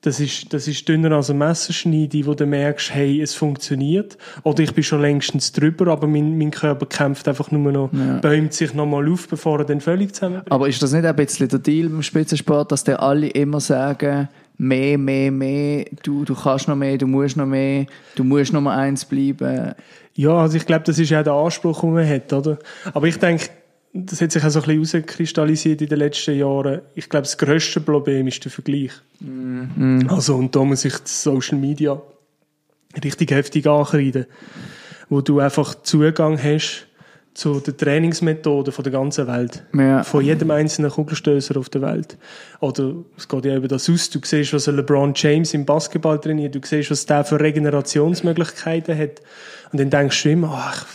das ist, das ist dünner als ein Messerschneide, wo du merkst, hey, es funktioniert. Oder ich bin schon längstens drüber, aber mein, mein Körper kämpft einfach nur noch, bäumt sich nochmal auf, bevor er dann völlig zusammenbricht. Aber ist das nicht ein bisschen der Deal im Spitzensport, dass der alle immer sagen, mehr, mehr, mehr, du, du kannst noch mehr, du musst noch mehr, du musst Nummer eins bleiben. Ja, also ich glaube, das ist auch der Anspruch, den man hat, oder? Aber ich denke, das hat sich auch so ein bisschen herauskristallisiert in den letzten Jahren. Ich glaube, das grösste Problem ist der Vergleich. Also, und da muss ich die Social Media richtig heftig ankreiden. Wo du einfach Zugang hast zu den Trainingsmethoden von der ganzen Welt. Ja. Von jedem einzelnen Kugelstößer auf der Welt. Oder es geht ja über das aus. Du siehst, was LeBron James im Basketball trainiert. Du siehst, was der für Regenerationsmöglichkeiten hat. Und dann denkst du immer, ach,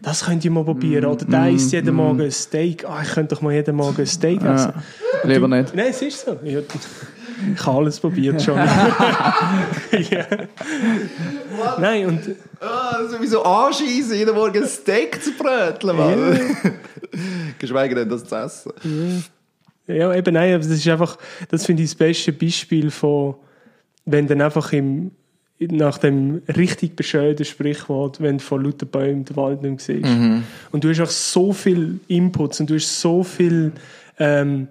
das könnt ihr mal probieren. Oder der isst jeden Morgen ein Steak. Ah, ich könnte doch mal jeden Morgen ein Steak essen. Ja, lieber nicht. Nein, es ist so. Ich, ich habe alles probiert schon. ja. Nein, und Ah, das ist wie so anschießen, jeden Morgen ein Steak zu bröteln, Mann. Geschweige denn das zu essen. Ja, eben nein, aber das ist einfach, das finde ich das beste Beispiel von, wenn dann einfach im, nach dem richtig bescheuerten Sprichwort, wenn du von lauter Bäumen den Wald nicht siehst. Und du hast auch so viel Inputs und du hast so viel ähm,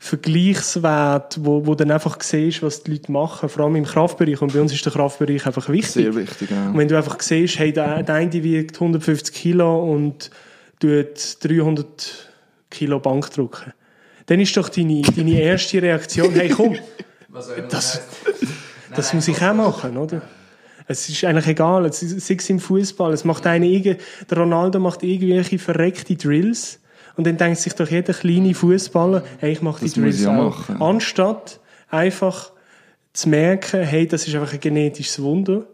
Vergleichswert, wo, wo dann einfach siehst, was die Leute machen, vor allem im Kraftbereich. Und bei uns ist der Kraftbereich einfach wichtig. Sehr wichtig, ja. Und wenn du einfach siehst, hey, der, der eine wiegt 150 Kilo und tut 300 Kilo Bank drücken, dann ist doch deine, deine erste Reaktion, hey, komm, das, das muss ich auch machen, oder? Es ist eigentlich egal, es ist, sei es im Fußball, es macht einer irgend, der Ronaldo macht irgendwelche verreckte Drills und dann denkt sich doch jeder kleine Fußballer, hey, ich mache die Das muss Drills ich auch machen. Anstatt einfach zu merken, hey, das ist einfach ein genetisches Wunder.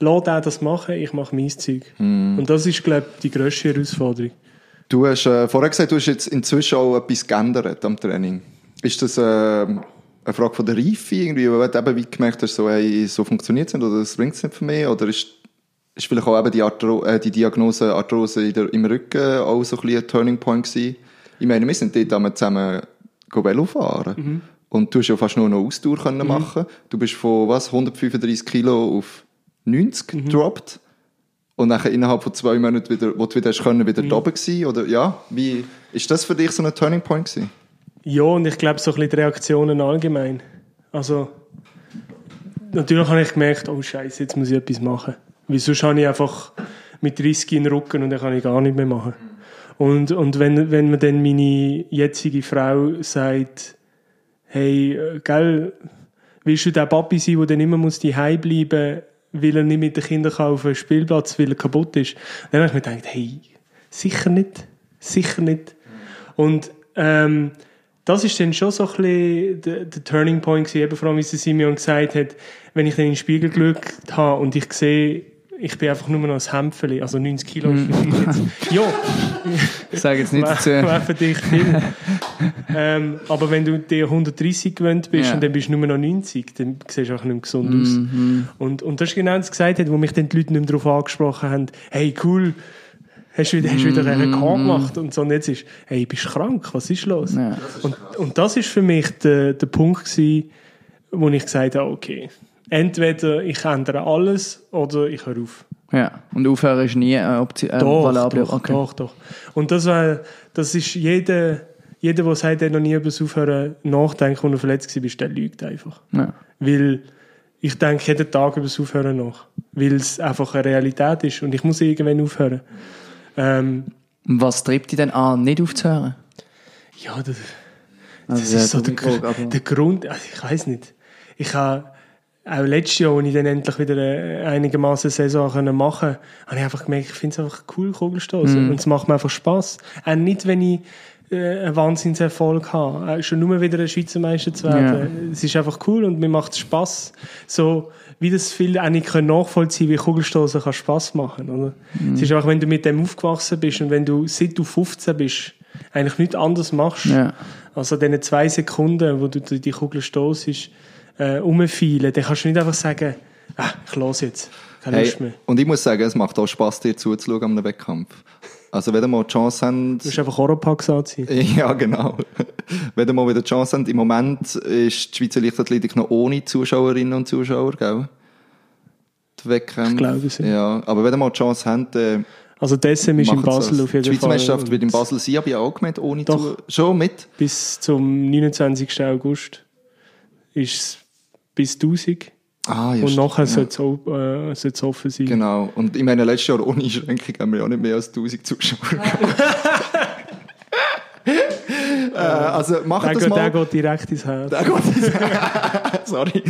Lass auch das machen, ich mache mein Zeug. Hm. Und das ist, glaube ich, die grösste Herausforderung. Du hast äh, vorher gesagt, du hast jetzt inzwischen auch etwas geändert am Training. Ist das äh, eine Frage von der Reife irgendwie, weil du eben wie gemerkt hast, so, hey, so funktioniert es nicht oder das bringt es nicht für mich? Oder ist, ist vielleicht auch eben die, Arthro äh, die Diagnose Arthrose der, im Rücken auch so ein, bisschen ein Turning Point gewesen? Ich meine, wir sind dort einmal zusammen Velo fahren. Und du hast ja fast nur noch Ausdauer können machen. Du bist von was, 135 Kilo auf 90 gedroppt. Und nachher innerhalb von zwei Monaten wieder, wo du wieder hast können, wieder da oben gewesen, oder, ja, wie, ist das für dich so ein Turning Point gewesen? Ja, und ich glaube, so ein bisschen die Reaktionen allgemein. Also, natürlich habe ich gemerkt, oh Scheiße, jetzt muss ich etwas machen. Weil sonst habe ich einfach mit 30 in den Rücken und dann kann ich gar nicht mehr machen. Und, und wenn, wenn mir dann meine jetzige Frau sagt, hey, äh, gell, willst du der Papi sein, der dann immer muss daheim bleiben weil er nicht mit den Kindern auf den Spielplatz, weil er kaputt ist. Dann habe ich mir gedacht, hey, sicher nicht, sicher nicht. Und ähm, das ist dann schon so ein bisschen der, der Turning Point gewesen, eben vor allem, wie sie Simeon gesagt hat, wenn ich dann in den Spiegel geschaut habe und ich sehe, ich bin einfach nur noch ein Hämpfeli, also 90 Kilo mich jetzt. Ja, Ich sage jetzt nicht dazu. wäre für dich viel. ähm, aber wenn du dir 130 gewöhnt bist Ja. und dann bist du nur noch 90, dann siehst du auch nicht mehr gesund aus. Und, und das ist genau das gesagt hat, wo mich dann die Leute nicht mehr darauf angesprochen haben, hey cool, hast du wieder, hast wieder einen Rekord gemacht und so. Und jetzt ist, hey, bist du krank, was ist los? Ja. Und, und das ist für mich der, der Punkt gewesen, wo ich gesagt habe, okay, entweder ich ändere alles oder ich höre auf. Ja. Und aufhören ist nie eine Option. Äh, Doch, valable. doch, okay. doch, doch. Und das, war, das ist jeder, jeder, der sagt, er noch nie über das Aufhören nachdenkt, wenn er verletzt war, der lügt einfach. Ja. Weil ich denke jeden Tag über das Aufhören nach. Weil es einfach eine Realität ist und ich muss irgendwann aufhören. Ähm, was treibt dich denn an, nicht aufzuhören? ja, das, das Also, ist so der Gr- der Grund. Also ich weiß nicht. Ich habe auch letztes Jahr, als ich dann endlich wieder äh, einigermaßen Saison machen konnte, habe ich einfach gemerkt, ich finde es einfach cool, Kugelstoßen. Mhm. Und es macht mir einfach Spass. Auch nicht, wenn ich äh, einen Wahnsinnserfolg habe. Äh, schon nur wieder ein Schweizer Meister zu werden. Es ist einfach cool und mir macht es Spass. So, wie das viele auch nicht können nachvollziehen wie Kugelstoßen kann Spass machen, oder? Mhm. Es ist auch, wenn du mit dem aufgewachsen bist und wenn du, seit du 15 bist, eigentlich nichts anderes machst, Ja. also diese zwei Sekunden, wo du die Kugel stossest, äh, umfielen, dann kannst du nicht einfach sagen, ah, ich los jetzt, keine Hey, Lust mehr. und ich muss sagen, es macht auch Spass, dir zuzuschauen an einem Wettkampf. Also, wenn ihr mal die Chance habt, Du musst einfach Oropax anziehen. Ja, genau. Wenn ihr mal wieder die Chance habt, im Moment ist die Schweizer Leichtathletik noch ohne Zuschauerinnen und Zuschauer, gell? Die Wettkämpfe. Ich glaube, sie. Ja, aber wenn ihr mal die Chance habt, äh, Also das ist in Basel auf jeden Die Schweizer Fall. Meisterschaft wird in Basel sein, aber ich auch gemeint, ohne Doch. Zu Schon mit? Bis zum 29. August ist es bis 1000 Ah, ja. und nachher ja. soll es äh, soll es offen sein. Genau. Und ich meine, letztes Jahr ohne Einschränkung haben wir ja nicht mehr als 1000 Zuschauer gehabt. äh, also, macht Der, das geht, mal. der geht direkt ins Herz. Der geht Sorry.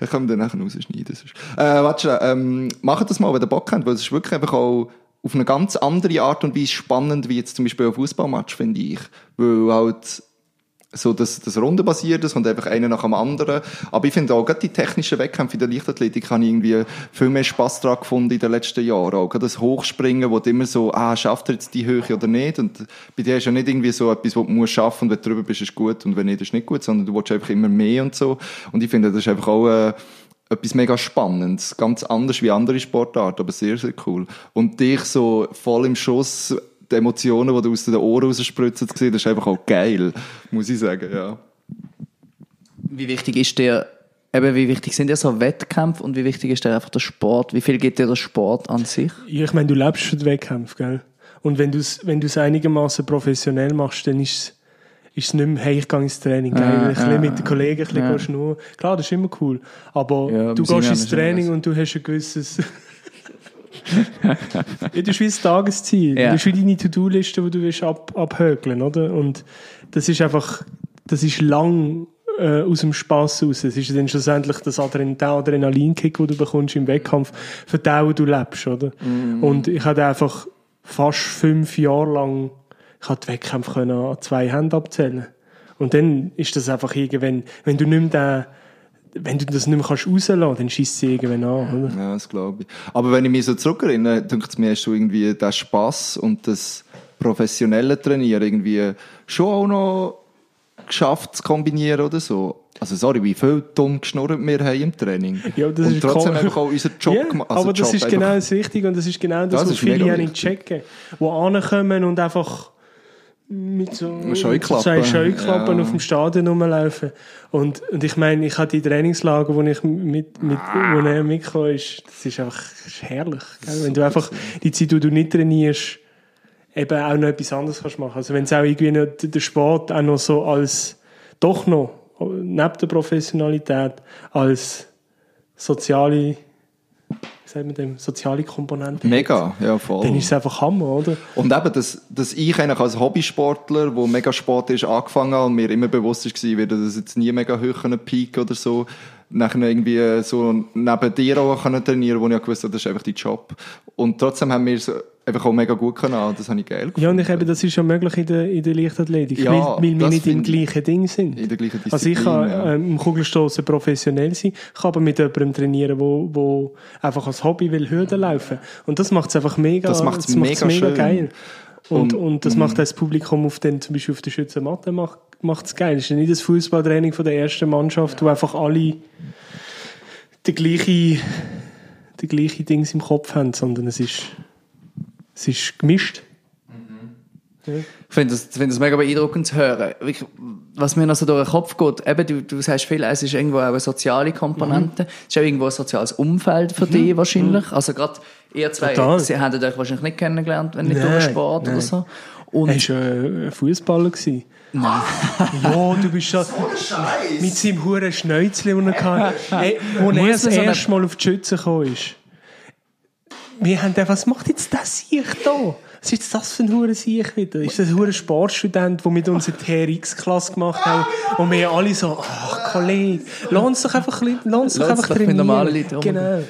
Ich kann dann nachher rausschneiden. sonst. Äh, warte ähm, macht das mal, wenn ihr Bock habt, weil es ist wirklich einfach auch auf eine ganz andere Art und Weise spannend, wie jetzt zum Beispiel ein Fußballmatch, finde ich. Weil halt so das, das Rundenbasierte und einfach einer nach dem anderen. Aber ich finde auch, gerade die technischen Wettkämpfe in der Leichtathletik habe ich irgendwie viel mehr Spass dran gefunden in den letzten Jahren. Auch das Hochspringen, wo du immer so, ah, schafft er jetzt die Höhe oder nicht? Und bei dir ist ja nicht irgendwie so etwas, was du musst schaffen und wenn du drüber bist, ist gut und wenn nicht, ist nicht gut, sondern du willst einfach immer mehr und so. Und ich finde, das ist einfach auch, äh, etwas mega Spannendes. Ganz anders wie andere Sportarten, aber sehr, sehr cool. Und dich so voll im Schuss, die Emotionen, die du aus den Ohren rausspritzen, das ist einfach auch geil, muss ich sagen, ja. Wie wichtig ist dir, eben, wie wichtig sind dir so Wettkämpfe und wie wichtig ist dir einfach der Sport? Wie viel gibt dir der Sport an sich? Ja, ich meine, du lebst für den Wettkampf, gell? Und wenn du es wenn du's einigermaßen professionell machst, dann ist es ist es nicht mehr, hey, ich gehe ins Training, geil, Ja, ein bisschen ja, mit den Kollegen ein bisschen ja. gehen schnurren. Klar, das ist immer cool. Aber Ja, du gehst ins Training und du hast ein gewisses... ja, du hast wie ein Tagesziel. Ja. Du hast wie deine To-Do-Liste, die du willst ab, abhökeln, oder? Und das ist einfach, das ist lang äh, aus dem Spass raus. Es ist dann schlussendlich das Adren der Adrenalinkick, den du bekommst im Wettkampf, für den, wo du lebst, oder? Und ich hatte einfach fast fünf Jahre lang, ich die Wettkämpfe an zwei Händen abzählen. Und dann ist das einfach irgendwann, wenn du nicht mehr den, wenn du das nicht mehr kannst rauslassen, dann schießt es irgendwann an, oder? Ja, das glaube ich. Aber wenn ich mich so zurückerinnere, denke ich mir, hast du irgendwie den Spass und das professionelle Trainieren irgendwie schon auch noch geschafft zu kombinieren oder so. Also sorry, wie viel dumm geschnurrt wir haben im Training. Ja, das und ist trotzdem kaum- einfach auch unseren Job Ja, gemacht. Also aber das Job ist genau das Wichtige und das ist genau das, Das was viele ja nicht checken. Die ankommen und einfach mit so Scheuklappen. zwei Scheuklappen Ja. auf dem Stadion rumlaufen. Und, und ich meine, ich hatte die Trainingslager, wo ich mit, mit, wo er mitgekommen ist, das ist einfach das ist herrlich. Gell? Wenn du einfach die Zeit, die du nicht trainierst, eben auch noch etwas anderes kannst machen. Also wenn es auch irgendwie noch der Sport auch noch so als, doch noch, neben der Professionalität, als soziale, wie sagt man dem, soziale Komponente. Mega, ja voll. Dann ist es einfach Hammer, oder? Und eben, dass, dass ich eigentlich als Hobbysportler, der mega Sport ist, angefangen habe und mir immer bewusst war, wird das jetzt nie mega hoch können Peak oder so, nachher irgendwie so neben dir auch können trainieren, wo ich gewusst habe, das ist einfach dein Job. Und trotzdem haben wir es einfach auch mega gut können, das habe ich geil gefunden. Ja, und ich eben, das ist ja möglich in der, in der Leichtathletik, Ja, weil, weil wir das nicht im gleichen Ding sind. In der gleichen Disziplin. Also ich kann ja. ähm, im Kugelstoßen professionell sein, ich kann aber mit jemandem trainieren, wo, wo einfach als Hobby will Hürden laufen. Und das macht es einfach mega, Das macht's macht's mega schön. geil. Und, Und- und, das macht das Publikum auf den, zum Beispiel auf der Schützenmatte macht, macht's geil. Es ist ja nicht das Fußballtraining von der ersten Mannschaft, wo einfach alle die gleiche, die gleiche Dings im Kopf haben, sondern es ist, es ist gemischt. Ich finde das, finde das mega beeindruckend zu hören. Ich, was mir noch so durch den Kopf geht, eben, du, du sagst viel, es ist irgendwo auch eine soziale Komponente. Mhm. Es ist auch irgendwo ein soziales Umfeld für dich wahrscheinlich. Also gerade ihr zwei, Total. sie haben euch wahrscheinlich nicht kennengelernt, wenn nicht Nein, durch Sport oder nein. so. Er Und war ein Fußballer. Nein. ja, du bist schon mit seinem huren Schnäuzli, den er hatte. Wo er das so erste Mal auf die Schütze gekommen ist. Wir haben gedacht, was macht jetzt das Sieg da? Was ist das für ein hure Sieg wieder? Ist das ein hure Sportstudent, der mit uns eine TRX-Klasse gemacht hat? Und wir alle so, ach Kollege, lass uns doch einfach, lass uns doch einfach doch mit trainieren. normalen Leuten. Genau.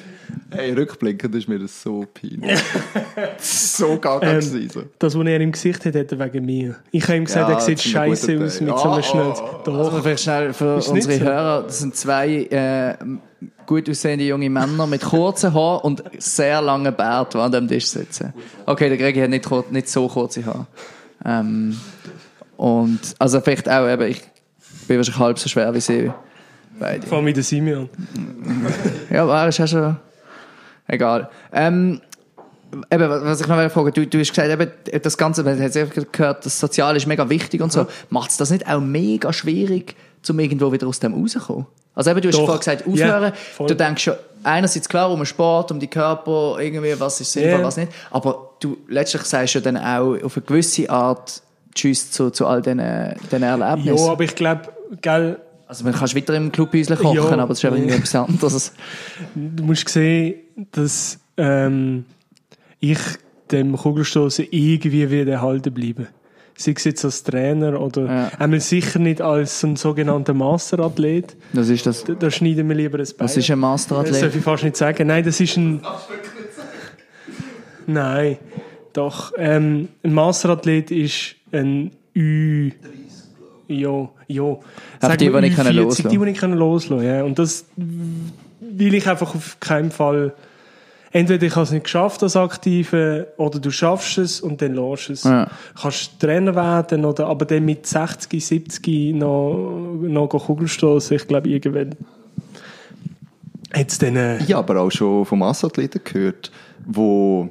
Hey, rückblickend ist mir das so peinlich. so gaga Ähm, gewesen. So. Das, was er im Gesicht hat, hat er wegen mir. Ich habe ihm gesagt, Ja, er sieht scheiße aus mit so einem Schnäuz. ah, Doch. Also vielleicht schnell für Ist nicht unsere so. Hörer, das sind zwei äh, gut aussehende junge Männer mit kurzen Haaren und sehr langen Bart, die an dem Tisch sitzen. Okay, der Gregi hat nicht, nicht so kurze Haare. Ähm, und also vielleicht auch, eben, ich bin wahrscheinlich halb so schwer wie sie beide. Vor allem mit der Simeon. Ja, aber er ist ja schon... Egal. Ähm, eben, was ich noch fragen du, du hast gesagt, eben, das Ganze, man hat gehört, das Soziale ist mega wichtig und so. Macht es das nicht auch mega schwierig, um irgendwo wieder aus dem rauszukommen? Also eben, du hast vorhin gesagt, Ja, aufhören. voll. du denkst schon, einerseits klar um den Sport, um die Körper, irgendwie, was ist sinnvoll, Ja. was nicht. Aber du letztlich sagst du dann auch auf eine gewisse Art Tschüss zu, zu all diesen, diesen Ja, Erlebnissen. aber ich glaube, gell, also man kannst weiter im Clubhäuschen kochen, Ja. aber das ist einfach irgendwie etwas anderes. du musst sehen, dass ähm, ich dem Kugelstoßen irgendwie wieder erhalten bleibe. Sei es jetzt als Trainer oder Ja. einmal sicher nicht als ein sogenannter Masterathlet. Was ist das? Da, da schneiden wir lieber ein Bein. Was ist ein Das Masterathlet? darf ich fast nicht sagen. Nein, das ist ein... Nein, doch. Ähm, ein Masterathlet ist ein Ü... Ja, ja. Sag die, die nicht können Ü40, loslassen. Die, die nicht loslassen ja. Und das will ich einfach auf keinen Fall... Entweder ich habe es nicht geschafft als Aktive oder du schaffst es und dann lässt es. Ja. Kannst Trainer werden oder aber dann mit 60, 70 noch, noch Kugelstoßen. Ich glaube, irgendwann Jetzt dann, äh, Ich habe aber auch schon von Massathleten gehört, die,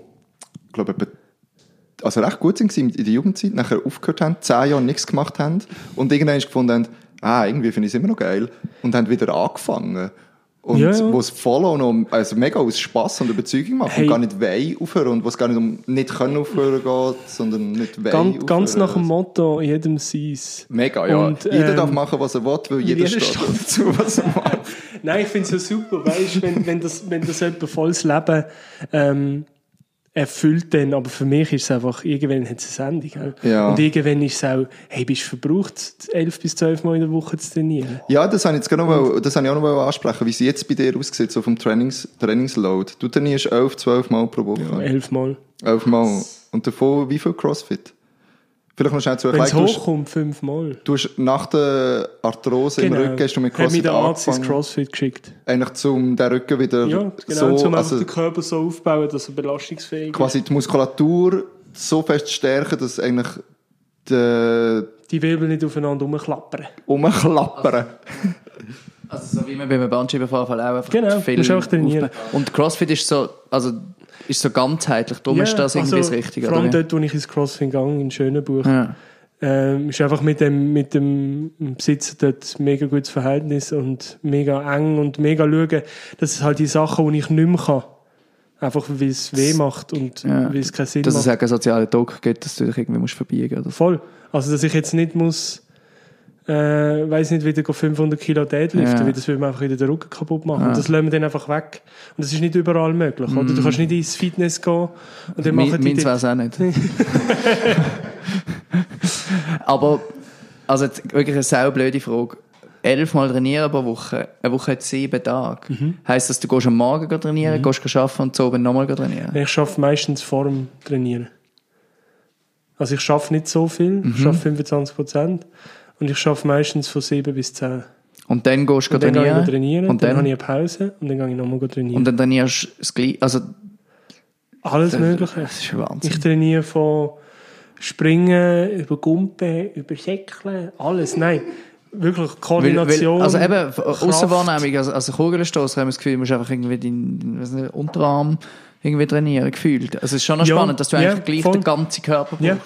glaube ich, also recht gut sind in der Jugendzeit, nachher aufgehört haben, zehn Jahre nichts gemacht haben und irgendwann gefunden haben, ah, irgendwie finde ich es immer noch geil und haben wieder angefangen. Und Ja, ja. voll auch noch, also mega aus Spass und Überzeugung macht Hey. und gar nicht weh aufhören und wo es gar nicht um nicht können aufhören geht, sondern nicht weh Ganz, ganz aufhören. nach dem Motto, jedem seins. Mega, ja. Und, jeder ähm, darf machen, was er will, weil jeder, jeder steht dazu, was er macht. Nein, ich finde es so super, weißt, wenn, wenn das, wenn das jemand volles Leben ähm, erfüllt, dann, aber für mich ist es einfach, irgendwann hat es eine Sendung. Gell? Ja. Und irgendwann ist es auch, hey, bist du verbraucht, elf bis zwölf Mal in der Woche zu trainieren? Ja, das habe ich, jetzt noch, mal- das habe ich auch noch mal ansprechen, wie es jetzt bei dir aussieht, so vom Trainings, Trainingsload. Du trainierst elf, zwölf Mal pro Woche. Elf Mal. Elf Mal. Und davon wie viel Crossfit? Vielleicht noch schnell zu Wenn es erklären. Du hast- hochkommt, fünf Mal. Du hast nach der Arthrose im Rücken hast du mit CrossFit der Arzt ins angefangen. Crossfit geschickt. Eigentlich zum den Rücken wieder Ja, genau, so, um also den Körper so aufbauen, dass er belastungsfähig ist. quasi die Muskulatur so fest stärken, dass eigentlich die Die Wirbel nicht aufeinander rumklappern. umklappern. Also so wie man beim Bandscheibenvorfall auch einfach Genau, viel musst einfach trainieren. aufbauen. Und CrossFit ist so, also ist so ganzheitlich, darum ist das irgendwie also, das Richtige. Vor allem dort, wo ich ins Crossfit gegangen in Schönenbuch. Ja. Ähm, ist einfach mit dem, mit dem Besitzer dort mega gutes Verhältnis und mega eng und mega schauen, dass es halt die Sachen, die ich nicht mehr kann. Einfach weil es weh macht und Ja. weil es keinen Sinn Dass es macht. auch einen sozialen Druck gibt, dass du dich irgendwie musst verbiegen musst. Voll. Also, dass ich jetzt nicht muss, äh, weiß nicht, wieder 500 Kilo Deadliften, Ja. weil das würde mir einfach wieder den Rücken kaputt machen. Ja. Und das lassen wir dann einfach weg. Und das ist nicht überall möglich, oder? Du kannst nicht ins Fitness gehen und dann machen Mein, die meins wäre es auch nicht. Aber, also jetzt wirklich eine sehr blöde Frage. Elfmal trainieren pro Woche, eine Woche hat sieben Tage. Mhm. Heisst das, du gehst am Morgen trainieren, gehst arbeiten und so oben nochmal trainieren? Ich schaffe meistens vor dem Trainieren. Also ich schaffe nicht so viel, ich schaffe 25 Prozent. Und ich schaffe meistens von 7 bis 10. Und dann gehst du Und dann gehe ich trainieren. trainieren, Und dann, dann, habe ich eine Pause und dann gehe ich nochmal trainieren. und dann trainierst du das gleiche. Also, Alles Mögliche. das ist Wahnsinn. Ich trainiere von Springen, über Gumpen, über Säckeln, alles. Nein, wirklich Weil, Koordination. weil, also eben, Kraft. Aussenwahrnehmung, also, also Kugelstoß, haben wir das Gefühl, du musst einfach irgendwie deinen nicht, Unterarm irgendwie trainieren, gefühlt. Also es ist schon noch Ja, spannend, dass du ja, eigentlich gleich voll. den ganzen Körper brauchst. Ja.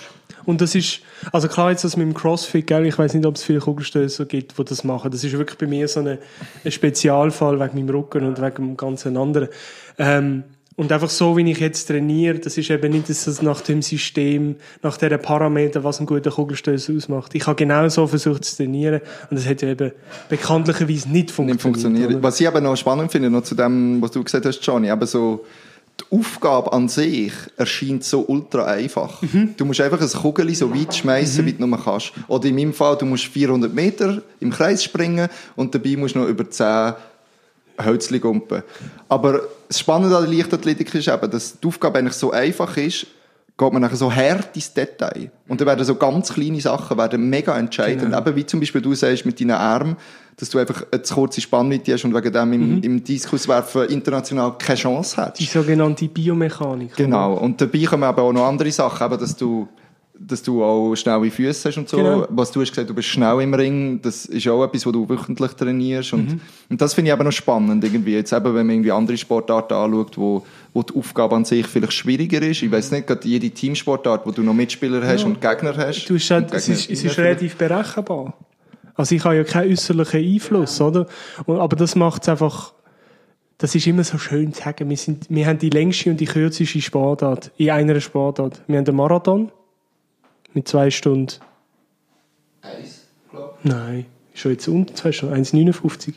Und das ist, also klar jetzt das mit dem Crossfit, gell, ich weiß nicht, ob es viele Kugelstößer gibt, die das machen. Das ist wirklich bei mir so eine, ein Spezialfall wegen meinem Rücken und wegen dem ganzen anderen. Ähm, und einfach so, wie ich jetzt trainiere, das ist eben nicht dass das nach dem System, nach diesen Parametern, was ein guter Kugelstößer ausmacht. Ich habe genau so versucht zu trainieren und es hat ja eben bekanntlicherweise nicht funktioniert. nicht funktioniert. Was ich aber noch spannend finde, noch zu dem, was du gesagt hast, Johnny, eben so, Aufgabe an sich erscheint so ultra einfach. Mhm. Du musst einfach ein Kugel so weit schmeißen, wie du nur kannst. Oder in meinem Fall, du musst 400 Meter im Kreis springen und dabei musst du noch über 10 Hölzli gumpen. Aber das Spannende an der Leichtathletik ist eben, dass die Aufgabe eigentlich so einfach ist, geht man nachher so hart ins Detail. Und dann werden so ganz kleine Sachen werden mega entscheidend. Genau. Eben wie zum Beispiel du sagst mit deinen Armen, dass du einfach eine zu kurze Spannweite hast und wegen dem im, Mhm. im Diskuswerfen international keine Chance Die hast. sogenannte Biomechanik. Genau. Und dabei kommen aber auch noch andere Sachen, eben, dass du dass du auch schnelle Füße hast und so. Genau. Was du hast gesagt, du bist schnell im Ring, das ist auch etwas, was du wöchentlich trainierst. Und, Mhm. und das finde ich eben noch spannend, irgendwie. Jetzt eben, wenn man irgendwie andere Sportarten anschaut, wo, wo die Aufgabe an sich vielleicht schwieriger ist. Ich weiß nicht, gerade jede Teamsportart, wo du noch Mitspieler hast Ja. und Gegner hast. Du hast halt, es, ist, es ist relativ berechenbar. Also ich habe ja keinen äußerlichen Einfluss, oder? Und, aber das macht es einfach, das ist immer so schön zu sagen, wir, sind, wir haben die längste und die kürzeste Sportart in einer Sportart. Wir haben den Marathon mit zwei Stunden. Eins, glaub Nein, schon jetzt unter zwei Stunden, 1,59.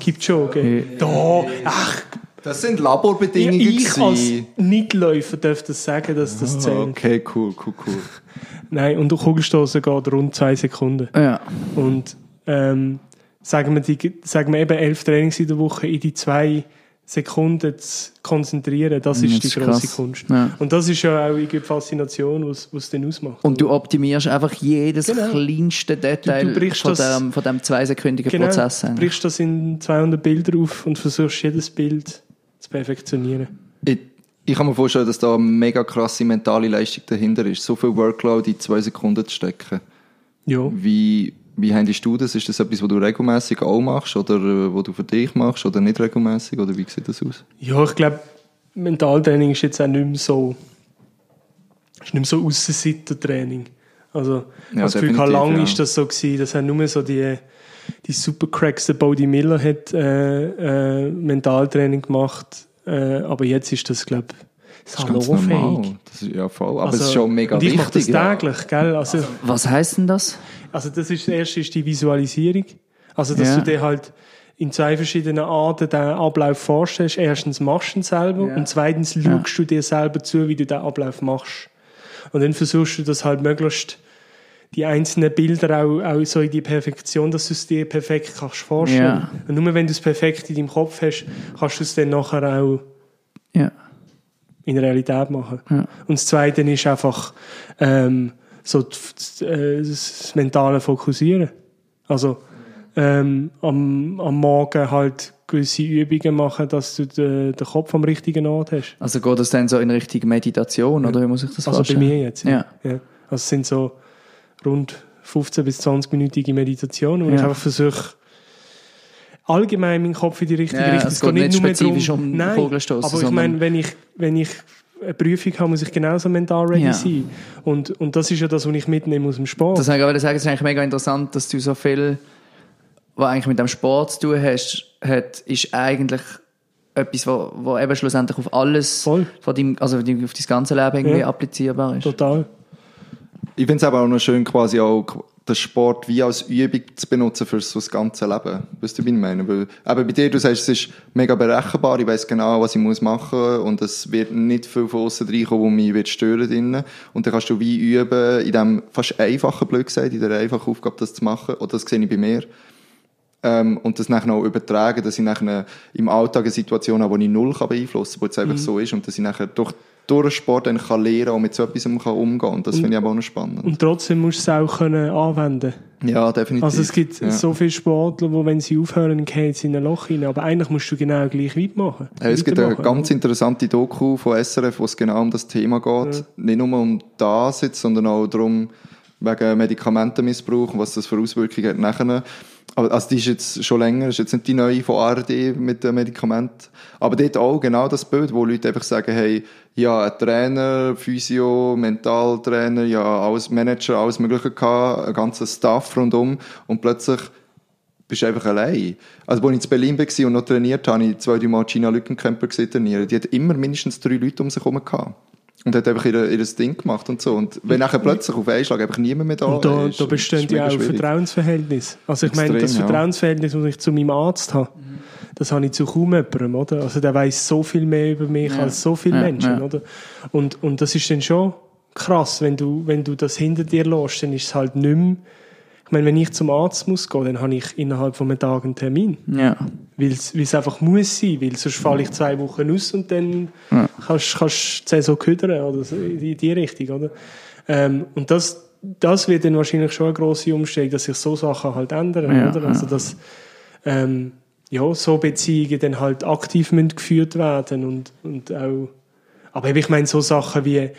Kipchoge. Da, ach, Das sind Laborbedingungen. ich als. Nichtläufer darf das sagen, dass das zählt. Okay, cool, cool, cool. Nein, und der Kugelstoßen geht rund zwei Sekunden. Ja. Und ähm, sagen, wir die, sagen wir eben elf Trainings in der Woche in die zwei Sekunden zu konzentrieren, das ist Das die ist grosse krass. Kunst. Ja. Und das ist ja auch die Faszination, was es dann ausmacht. Und du optimierst einfach jedes Genau. kleinste Detail Du- du brichst von, das- dem, von dem zweisekündigen genau, Prozess. du brichst das in 200 Bilder auf und versuchst jedes Bild zu perfektionieren. Ich, ich kann mir vorstellen, dass da eine mega krasse mentale Leistung dahinter ist. So viel Workload in zwei Sekunden zu stecken. Ja. Wie, wie handelst du das? Ist das etwas, was du regelmäßig auch machst oder äh, was du für dich machst oder nicht regelmäßig oder wie sieht das aus? Ja, ich glaube, Mentaltraining ist jetzt auch nicht mehr so, ist nicht mehr so Aussenseitertraining. Also, Ja, das Gefühl, gehabt, definitiv, lang ja. ist das so gewesen, das haben nur so die, die Supercracks, der Bodie Miller hat äh, äh, Mentaltraining gemacht, äh, aber jetzt ist das, glaube ich, Das ist ganz normal. salonfähig. Das ist, ja, voll. Aber Also, es ist schon mega und ich mache das wichtig. ja. täglich, gell? Also, Was heisst denn das? also das ist, das erste ist die Visualisierung. Also, dass Ja. du dir halt in zwei verschiedenen Arten den Ablauf vorstellst. Erstens machst du ihn selber Ja. und zweitens schaust du dir selber zu, wie du den Ablauf machst. Und dann versuchst du das halt möglichst die einzelnen Bilder auch, auch so in die Perfektion, dass du es dir perfekt kannst vorstellen. Ja. Und nur wenn du es perfekt in deinem Kopf hast, kannst du es dann nachher auch Ja. In Realität machen. Ja. Und das Zweite ist einfach ähm, so das, äh, das mentale Fokussieren. Also ähm, am, am Morgen halt gewisse Übungen machen, dass du den, den Kopf am richtigen Ort hast. Also geht das dann so in Richtung Meditation, oder wie muss ich das Also bei vorstellen? mir jetzt. Ja. ja. Also es sind so rund 15 bis 20-minütige Meditationen, wo ich Ja. einfach versuche, allgemein meinen Kopf in die richtige Ja, Richtung. es geht nicht nur mehr spezifisch um Nein, aber ich meine, wenn ich, wenn ich eine Prüfung habe, muss ich genauso mental ready Ja. sein. Und, und das ist ja das, was ich mitnehme aus dem Sport. Das ich sagen, es ist eigentlich mega interessant, dass du so viel, was eigentlich mit dem Sport zu tun hast, hat, ist eigentlich etwas, wo, wo eben schlussendlich auf alles, Voll. von deinem, also auf dein ganze Leben irgendwie Ja. applizierbar ist. Total. Ich finde es aber auch noch schön, quasi auch den Sport wie als Übung zu benutzen für so das ganze Leben. Weißt du, wie ich meine? Weil, eben bei dir, du sagst, es ist mega berechenbar, ich weiß genau, was ich muss machen und es wird nicht viel von außen reinkommen, wo mich wird stören drinnen. Und dann kannst du wie üben, in dem fast einfachen, blöd gesagt, in der einfachen Aufgabe das zu machen. Oder das sehe ich bei mir. Ähm, und das nachher auch übertragen, dass ich nachher im Alltag eine Situation habe, die ich null kann beeinflussen kann, wo es einfach so ist und dass ich nachher durch, durch Sport dann kann lernen und mit so etwas kann umgehen kann. Und das finde ich aber auch noch spannend. Und trotzdem musst du es auch können anwenden Ja, definitiv. Also es gibt ja. so viele Sportler, wo wenn sie aufhören, gehen sie in ein Loch rein. Aber eigentlich musst du genau gleich weit machen. Ja, es gibt eine Weitermachen. ganz interessante Doku von SRF, wo es genau um das Thema geht. Nicht nur um das jetzt, sondern auch darum, wegen Medikamentenmissbrauch und was das für Auswirkungen hat nachher. Aber, also die ist jetzt schon länger, ist jetzt nicht die neue von ARD mit den Medikamenten. Aber dort auch genau das Bild, wo Leute einfach sagen, hey, ja, ein Trainer, Physio, Mentaltrainer, ja, alles Manager, alles Mögliche gehabt, ein ganzer Staff rundum und plötzlich bist du einfach allein. Also, als ich in Berlin war und noch trainiert habe, habe ich zwei, drei Mal Gina Lückenkämper gesehen. Die hat immer mindestens drei Leute um sich herum gehabt. Und hat einfach ihr, ihr Ding gemacht und so. Und wenn nachher plötzlich auf einen Schlag einfach niemand mehr da Und da, ist, da bestehen ja auch schwierig. Vertrauensverhältnis. Also ich meine, Extrem, das ja. Vertrauensverhältnis, das ich zu meinem Arzt habe, das habe ich zu kaum jemandem, oder? Also der weiß so viel mehr über mich Ja. als so viele Ja, Menschen, ja. oder? Und, und das ist dann schon krass, wenn du, wenn du das hinter dir lässt, dann ist es halt nicht mehr, ich meine, wenn ich zum Arzt muss gehen, dann habe ich innerhalb von einem Tag einen Termin. Ja. Weil es einfach muss sein, weil sonst falle ich zwei Wochen aus und dann Ja. kannst du die Saison ködern oder so in die, Richtung, oder? Ähm, und das, das wird dann wahrscheinlich schon eine grosse Umstellung, dass sich so Sachen halt ändern, Ja, oder? Also, dass, ähm, ja, so Beziehungen dann halt aktiv müssen geführt werden und, und auch, aber ich meine, so Sachen wie,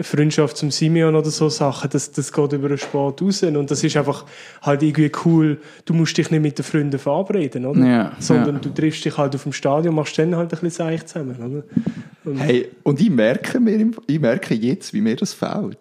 Freundschaft zum Simeon oder so Sachen, das, das geht über den Sport raus und das ist einfach halt irgendwie cool, du musst dich nicht mit den Freunden verabreden, oder? Ja, Sondern ja. du triffst dich halt auf dem Stadion, machst dann halt ein bisschen Seich zusammen, oder? Und Hey, und ich merke, mir, ich merke jetzt, wie mir das fehlt.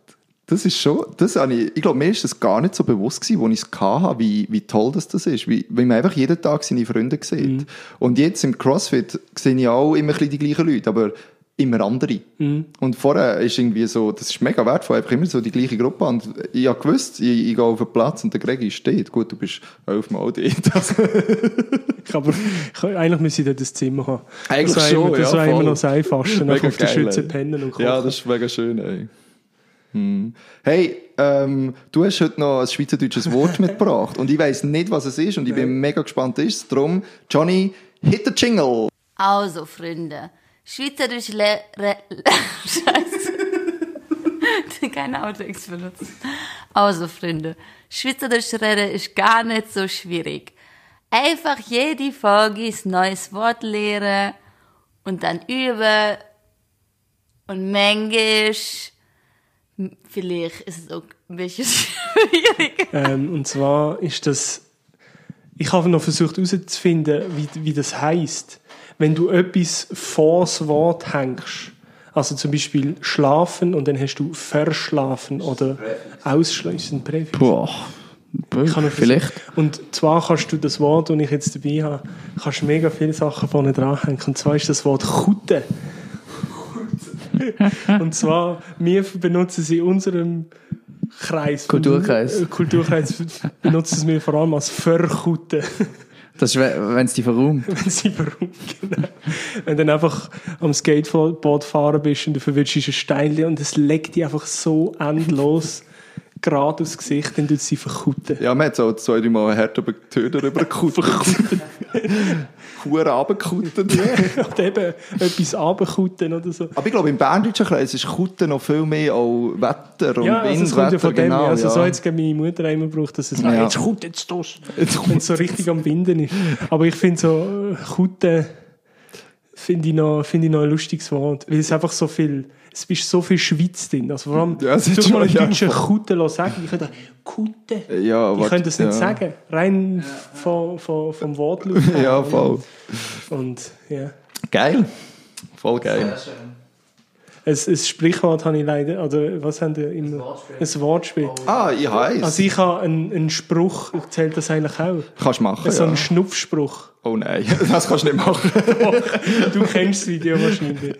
Das ist schon, das habe ich, ich glaube, mir ist das gar nicht so bewusst gewesen, als ich es hatte, wie, wie toll das, das ist. Wie, wie man einfach jeden Tag seine Freunde sieht. Mhm. Und jetzt im CrossFit sehe ich auch immer ein bisschen die gleichen Leute, aber immer andere. Mhm. Und vorher ist irgendwie so, das ist mega wertvoll, einfach immer so die gleiche Gruppe. Und ich habe gewusst, ich, ich gehe auf den Platz und der Gregi steht. Gut, du bist elfmal dort. Also, ich, aber ich, eigentlich müsste ich dort das Zimmer haben. Eigentlich das schon, immer, Das ja, war immer noch das Einfachste, Mega auf der Schütze ey. pennen und kochen. Ja, das ist mega schön, ey. Hm. Hey, ähm, du hast heute noch ein schweizerdeutsches Wort mitgebracht und ich weiss nicht, was es ist und ich bin mega gespannt, was es ist. Darum, Johnny, hit the jingle! Also, Freunde, Schweizerisch le re Scheiße. Keine Outtakes benutzen. Also, Freunde, Schweizerisch reden ist gar nicht so schwierig. Einfach jede Folge ein neues Wort lernen und dann üben. Und manchmal, vielleicht ist es auch ein bisschen schwierig. Ähm, und zwar ist das, ich habe noch versucht herauszufinden, wie, wie das heißt, wenn du etwas vor das Wort hängst. Also zum Beispiel schlafen und dann hast du verschlafen oder ausschließen Präfix. Boah. Ich kann noch Vielleicht. Und zwar kannst du das Wort, das ich jetzt dabei habe, kannst mega viele Sachen vorne dranhängen. Und zwar ist das Wort Kutte. Und zwar, wir benutzen sie in unserem Kreis. Kulturkreis. Kulturkreis benutzen wir vor allem als Verkutte. Das ist, wenn es dich verräumt. Wenn sie verrückt, genau. Wenn du dann einfach am Skateboard fahren bist und du verwirrst ein Steinchen und es legt dich einfach so endlos gerade aufs Gesicht, dann tut sie verkutten. Ja, man hat so zwei, drei Mal hart über die Tür drüber gekuttet. Huren runtergekuttet. Oder eben etwas runterkutten oder so. Aber ich glaube, im berndeutschen Kreis ist Kutten noch viel mehr auch Wetter und Ja, also Wind, es kommt ja Wetter, von dem. genau. also ja. so hat es meine Mutter immer gebraucht, dass es, ja. Ja. jetzt kommt jetzt das. Wenn es so richtig am Winden ist. Aber ich finde so, äh, Kutte finde ich, noch, finde ich noch ein lustiges Wort. Weil es einfach so viel, es ist so viel Schweiz drin. Also vor allem, Ja, es du mal einen ja, deutschen. Kutte sagen. Ich könnte Kutte. Ja, Ich könnte das nicht ja. sagen. Rein von, von, vom Wortlaut. her. Ja, voll. Und, ja. Geil. Voll geil. Ein, ein Sprichwort habe ich leider, oder was haben die immer? Ein Wortspiel. Ah, ich heiß. Also ich habe einen, einen Spruch, zählt das eigentlich auch? Kannst du machen, So ja. einen Schnupfspruch. Oh nein, das kannst du nicht machen. Du kennst das Video wahrscheinlich.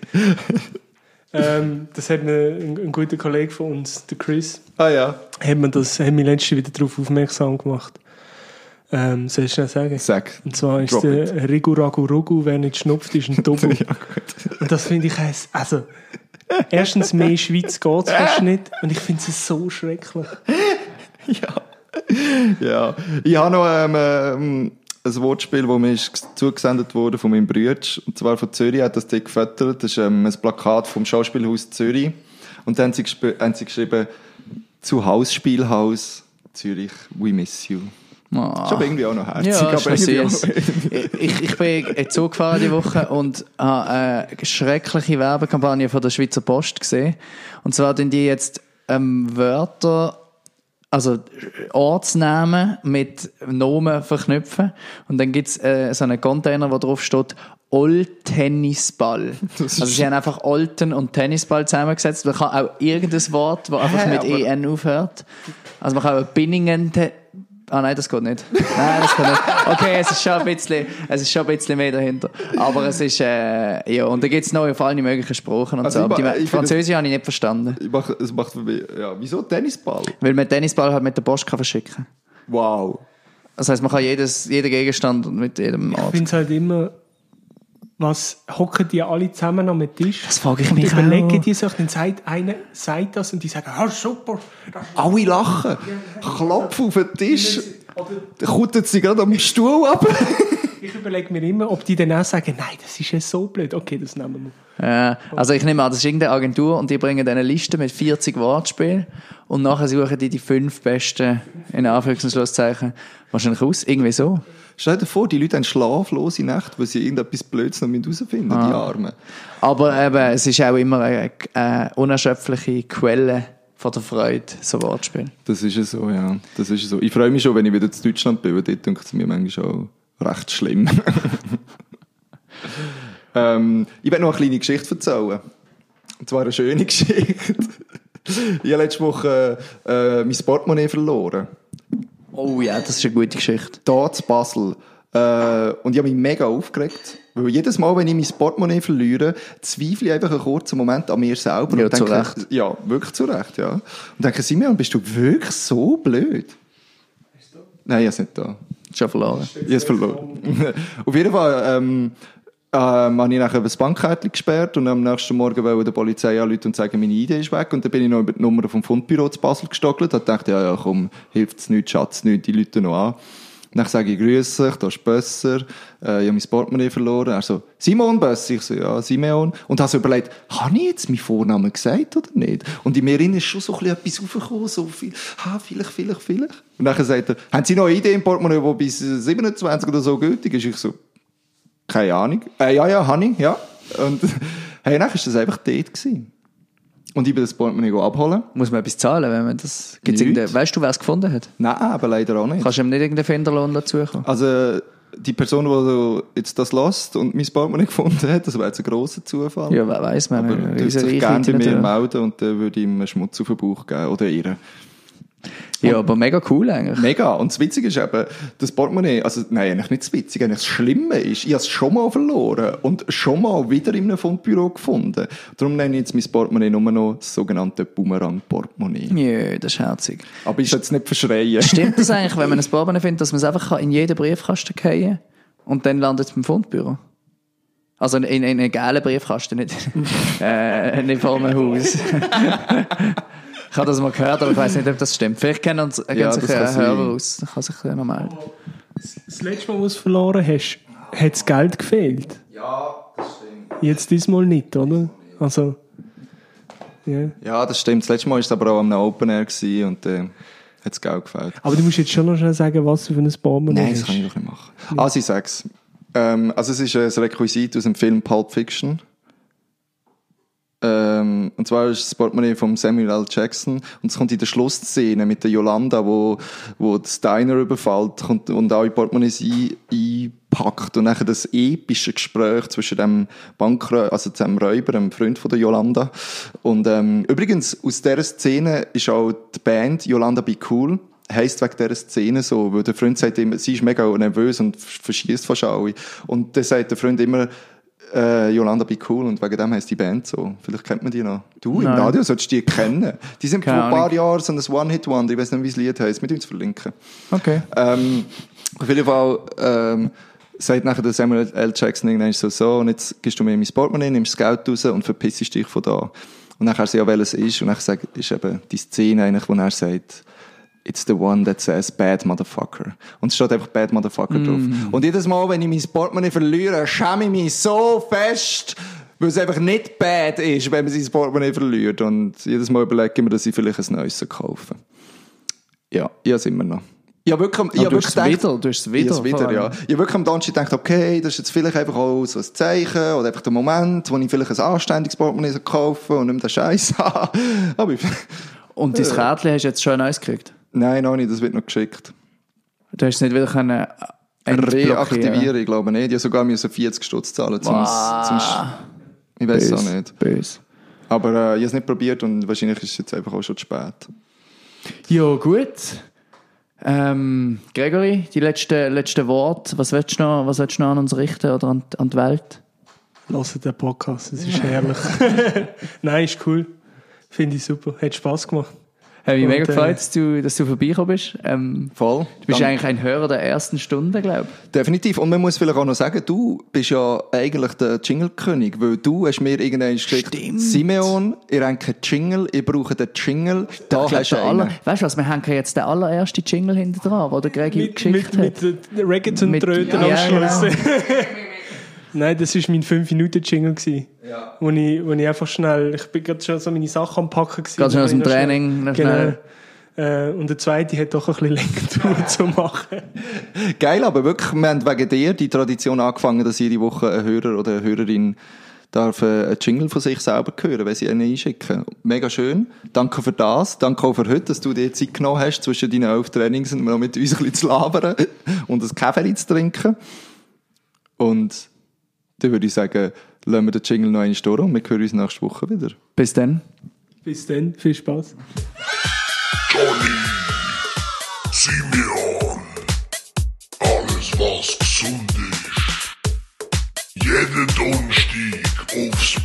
ähm, das hat mir ein, ein guter Kollege von uns, der Chris, ah ja. hat mir das, hat mich letztens wieder darauf aufmerksam gemacht. Ähm, soll ich schnell sagen? Sag. Und zwar ist Drop der Rigu Ragu Rugu, wer nicht schnupft, ist ein Dobu. Ja. Und das finde ich heiß. Also, erstens, mehr Schweiz geht es fast nicht. Und ich finde es so schrecklich. Ja. Ich habe noch ähm, ähm, ein Wortspiel, das mir ist zugesendet wurde von meinem Bruder. Und zwar von Zürich, hat das Ding gefüttert. Das ist ähm, ein Plakat vom Schauspielhaus Zürich. Und dann haben sie, haben sie geschrieben, zu Hausspielhaus Zürich, we miss you. Ah. Ist aber irgendwie auch noch herzig. Ja, aber irgendwie auch- ich, ich bin in Zug gefahren die Woche und habe eine schreckliche Werbekampagne von der Schweizer Post gesehen. Und zwar tun die jetzt ähm, Wörter, also Ortsnamen mit Nomen verknüpfen. Und dann gibt's äh, so einen Container, wo drauf steht Old Tennisball. Also sie haben einfach Olten und Tennisball zusammengesetzt. Man kann auch irgendein Wort, das einfach Hä, mit EN aufhört. Also man kann auch Binningen... Ah nein, das geht nicht. Nein, das geht nicht. Okay, es ist schon ein bisschen, es ist schon ein bisschen mehr dahinter. Aber es ist, äh, ja, und da gibt's noch auf allen möglichen Sprachen und Also so. Aber ich die ma- ich finde- Französische habe ich nicht verstanden. Ich mach, es macht für mich, ja, wieso Tennisball? Weil man Tennisball halt mit der Post kann verschicken Wow. Das heisst, man kann jedes, jeden Gegenstand mit jedem Ich Ort. finde es halt immer, was hocken die alle zusammen am Tisch? Das frage ich und mich überlegen auch. die sich, dann sagt einer sagt das und die sagen, ah, super. Alle lachen. Klopfen auf den Tisch. Dann kutten sie gerade am Stuhl ab. Ich überlege mir immer, ob die dann auch sagen, nein, das ist ja so blöd. Okay, das nehmen wir. Ja, also ich nehme an, das ist irgendeine Agentur und die bringen dann eine Liste mit 40 Wortspielen und nachher suchen die die fünf besten, in Anführungs- und Schlusszeichen, wahrscheinlich aus. Irgendwie so. Stell dir vor, die Leute haben schlaflose Nächte, weil sie irgendetwas Blödes noch herausfinden, Ah. die Armen. Aber eben, es ist auch immer eine, eine unerschöpfliche Quelle von der Freude, so Wortspiel. Das ist ja so, ja. Das ist so. Ich freue mich schon, wenn ich wieder zu Deutschland bin, weil dort denkt es mir manchmal auch recht schlimm. ähm, ich werde noch eine kleine Geschichte erzählen. Und zwar eine schöne Geschichte. ich habe letzte Woche äh, mein Portemonnaie verloren. Oh ja, das ist eine gute Geschichte. Hier zu Basel. Äh, und ich habe mich mega aufgeregt. Weil jedes Mal, wenn ich mein Portemonnaie verliere, zweifle ich einfach einen kurzen Moment an mir selber. Ja, und zu denke, Recht. Ja, wirklich zu Recht, ja. Und denke, Simeon, bist du wirklich so blöd? Nein, ich habe es nicht da. Schon verloren. Ich habe es verloren. Auf jeden Fall ähm, ähm, habe ich nachher das Bankkärtchen gesperrt und am nächsten Morgen wollte der Polizei anrufen und sagen, meine ID ist weg. Und dann bin ich noch über die Nummer vom Fundbüro zu Basel gestockelt und dachte, ja, ja, komm, hilft es nichts, schatz nichts, die Leute noch an. Dann sage ich, grüß dich, da ist Bösser, äh, ich habe mein Portemonnaie verloren. Er so, Simon Bösser? Ich so, ja, Simeon. Und habe so überlegt, habe ich jetzt meinen Vornamen gesagt oder nicht? Und in mir innen ist schon so ein bisschen etwas aufgekommen, so viel, ha, vielleicht, vielleicht, vielleicht. Und dann sagt er, haben Sie noch eine Idee im Portemonnaie, die bis 27 oder so gültig ist? Ich so, keine Ahnung. Äh, ja, ja, ich, ja. Und hey, dann war das einfach dort. Gewesen. Und ich bin das Portemonnaie abholen. Muss man etwas zahlen, wenn man das... Gibt's Weißt du, wer es gefunden hat? Nein, aber leider auch nicht. Kannst du ihm nicht irgendeinen Finderlohn dazukommen? Also, die Person, die jetzt das lässt und mein Portemonnaie gefunden hat, das wäre jetzt ein grosser Zufall. Ja, wer weiß, man. aber er riesen sich gerne bei mir melden und dann würde ich ihm einen Schmutz auf den Bauch geben. Oder ihr. Ja, aber mega cool eigentlich. Mega. Und das Witzige ist eben, das Portemonnaie, also nein, eigentlich nicht das Witzige, eigentlich das Schlimme ist, ich habe es schon mal verloren und schon mal wieder in einem Fundbüro gefunden. Darum nenne ich jetzt mein Portemonnaie nur noch das sogenannte Boomerang-Portemonnaie. Ja, das ist herzig. Aber ich jetzt nicht verschreien. Stimmt das eigentlich, wenn man ein Portemonnaie findet, dass man es einfach in jeden Briefkasten fallen kann und dann landet es beim Fundbüro? Also in, in, in einen gelben Briefkasten, nicht, äh, nicht vor einem Haus. ich habe das mal gehört, aber ich weiß nicht, ob das stimmt. Vielleicht kennen uns Ja, sich das kann ein Hörer aus. Dann kann sich noch melden. Das letzte Mal, wo du es verloren hast, hat das Geld gefehlt. Ja, das stimmt. Jetzt diesmal nicht, oder? Also, ja. Ja, das stimmt. Das letzte Mal war es aber auch am Open Air gewesen und äh, hat es Geld gefällt. Aber du musst jetzt schon noch schnell sagen, was du für ein Portemonnaie Nein, das hast. kann ich doch nicht machen. Also ich sag's. Ähm, also es ist ein Requisit aus dem Film Pulp Fiction. Und zwar ist das Portemonnaie von Samuel L. Jackson und es kommt in der Schlussszene mit der Yolanda, wo, wo das Diner überfällt kommt, und alle Portemonnaies ein, einpackt und nachher das epische Gespräch zwischen dem Bankräuber, also dem Räuber, dem Freund von der Yolanda. Und ähm, übrigens, aus dieser Szene ist auch die Band Yolanda Be Cool heisst wegen dieser Szene so, weil der Freund sagt immer, sie ist mega nervös und verschießt fast alle. Und dann sagt der Freund immer, äh, Yolanda Be Cool und wegen dem heisst die Band so. Vielleicht kennt man die noch. Du, im Nein. Radio solltest du die kennen. Die sind vor Keine ein paar. Jahren so ein One-Hit-Wonder, ich weiß nicht, wie das Lied heisst, mit uns verlinken. Okay. Ähm, auf jeden Fall ähm, sagt nachher der Samuel L. Jackson irgendwann so, so, und jetzt gehst du mir mein Portemonnaie, nimmst das Geld raus und verpissst dich von da. Und nachher sie ja, welches ist, und nachher sagt, ist eben die Szene eigentlich, wo er sagt, It's the one that says bad motherfucker. Und es steht einfach bad motherfucker drauf. Und jedes Mal, wenn ich mein Portemonnaie verliere, schäme ich mich so fest, weil es einfach nicht bad ist, wenn man sein Portemonnaie verliert. Und jedes Mal überlege ich mir, dass ich vielleicht ein neues kaufe. Ja, ich habe immer noch. Ich habe wirklich, ich du wirklich es gedacht- wieder, du hast es wieder, Ich wieder, ja. Ich habe wirklich am Donnerstag gedacht, okay, das ist jetzt vielleicht einfach auch so ein Zeichen oder einfach der Moment, wo ich vielleicht ein anständiges Portemonnaie kaufen soll und nicht mehr den Scheiß habe. Aber Und dein Kärtchen hast du jetzt schon neues gekriegt? Nein, noch nicht, das wird noch geschickt. Du hast es nicht wieder können äh. Reaktivieren, ich glaube nicht. Ich habe sogar müssen 40 Stutz zahlen zum, zum Ich weiß es auch nicht. Böse. Aber äh, ich habe es nicht probiert und wahrscheinlich ist es jetzt einfach auch schon zu spät. Ja, gut. Ähm, Gregory, die letzten letzte Worte. Was willst du noch, was willst du noch an uns richten oder an, an die Welt? Hört den Podcast, es ist herrlich. Nein, ist cool. Finde ich super. Hat Spass gemacht. Habe mich mega äh, gefreut, dass du, dass du vorbeigekommen bist. Ähm, Voll. du bist Dann- eigentlich ein Hörer der ersten Stunde, glaube ich. Definitiv. Und man muss vielleicht auch noch sagen, du bist ja eigentlich der Jingle-König, weil du hast mir irgendwann geschickt, Stimmt. Simeon, ihr habt keinen Jingle, ihr braucht einen Jingle, da Ich hast du einen. aller, weißt du was, wir haben jetzt den allerersten Jingle hinter dran, den der Gregi Mit, geschickt mit, hat. mit den Reggaeton-Tröten am ja, Schluss. Nein, das war mein 5-Minuten-Jingle. gewesen, Wo, ich, wo ich einfach schnell, ich bin gerade schon so meine Sachen am Packen. gewesen, Gerade schon aus dem Training, noch Genau. schnell. Äh, und der zweite hat doch ein bisschen länger gedauert zu machen. Geil, aber wirklich, wir haben wegen dir die Tradition angefangen, dass jede Woche ein Hörer oder eine Hörerin darf äh, einen Jingle von sich selber hören, wenn sie einen einschicken. Mega schön. Danke für das. Danke auch für heute, dass du dir Zeit genommen hast, zwischen deinen elf Trainings und noch mit uns ein bisschen zu labern und ein Kaffee zu trinken. Und dann würde ich sagen, lassen wir den Jingle noch einmal durch und wir hören uns nächste Woche wieder. Bis dann. Bis dann, viel Spaß. Johnny, Simeon, alles was gesund ist. Jeden Donnerstag aufs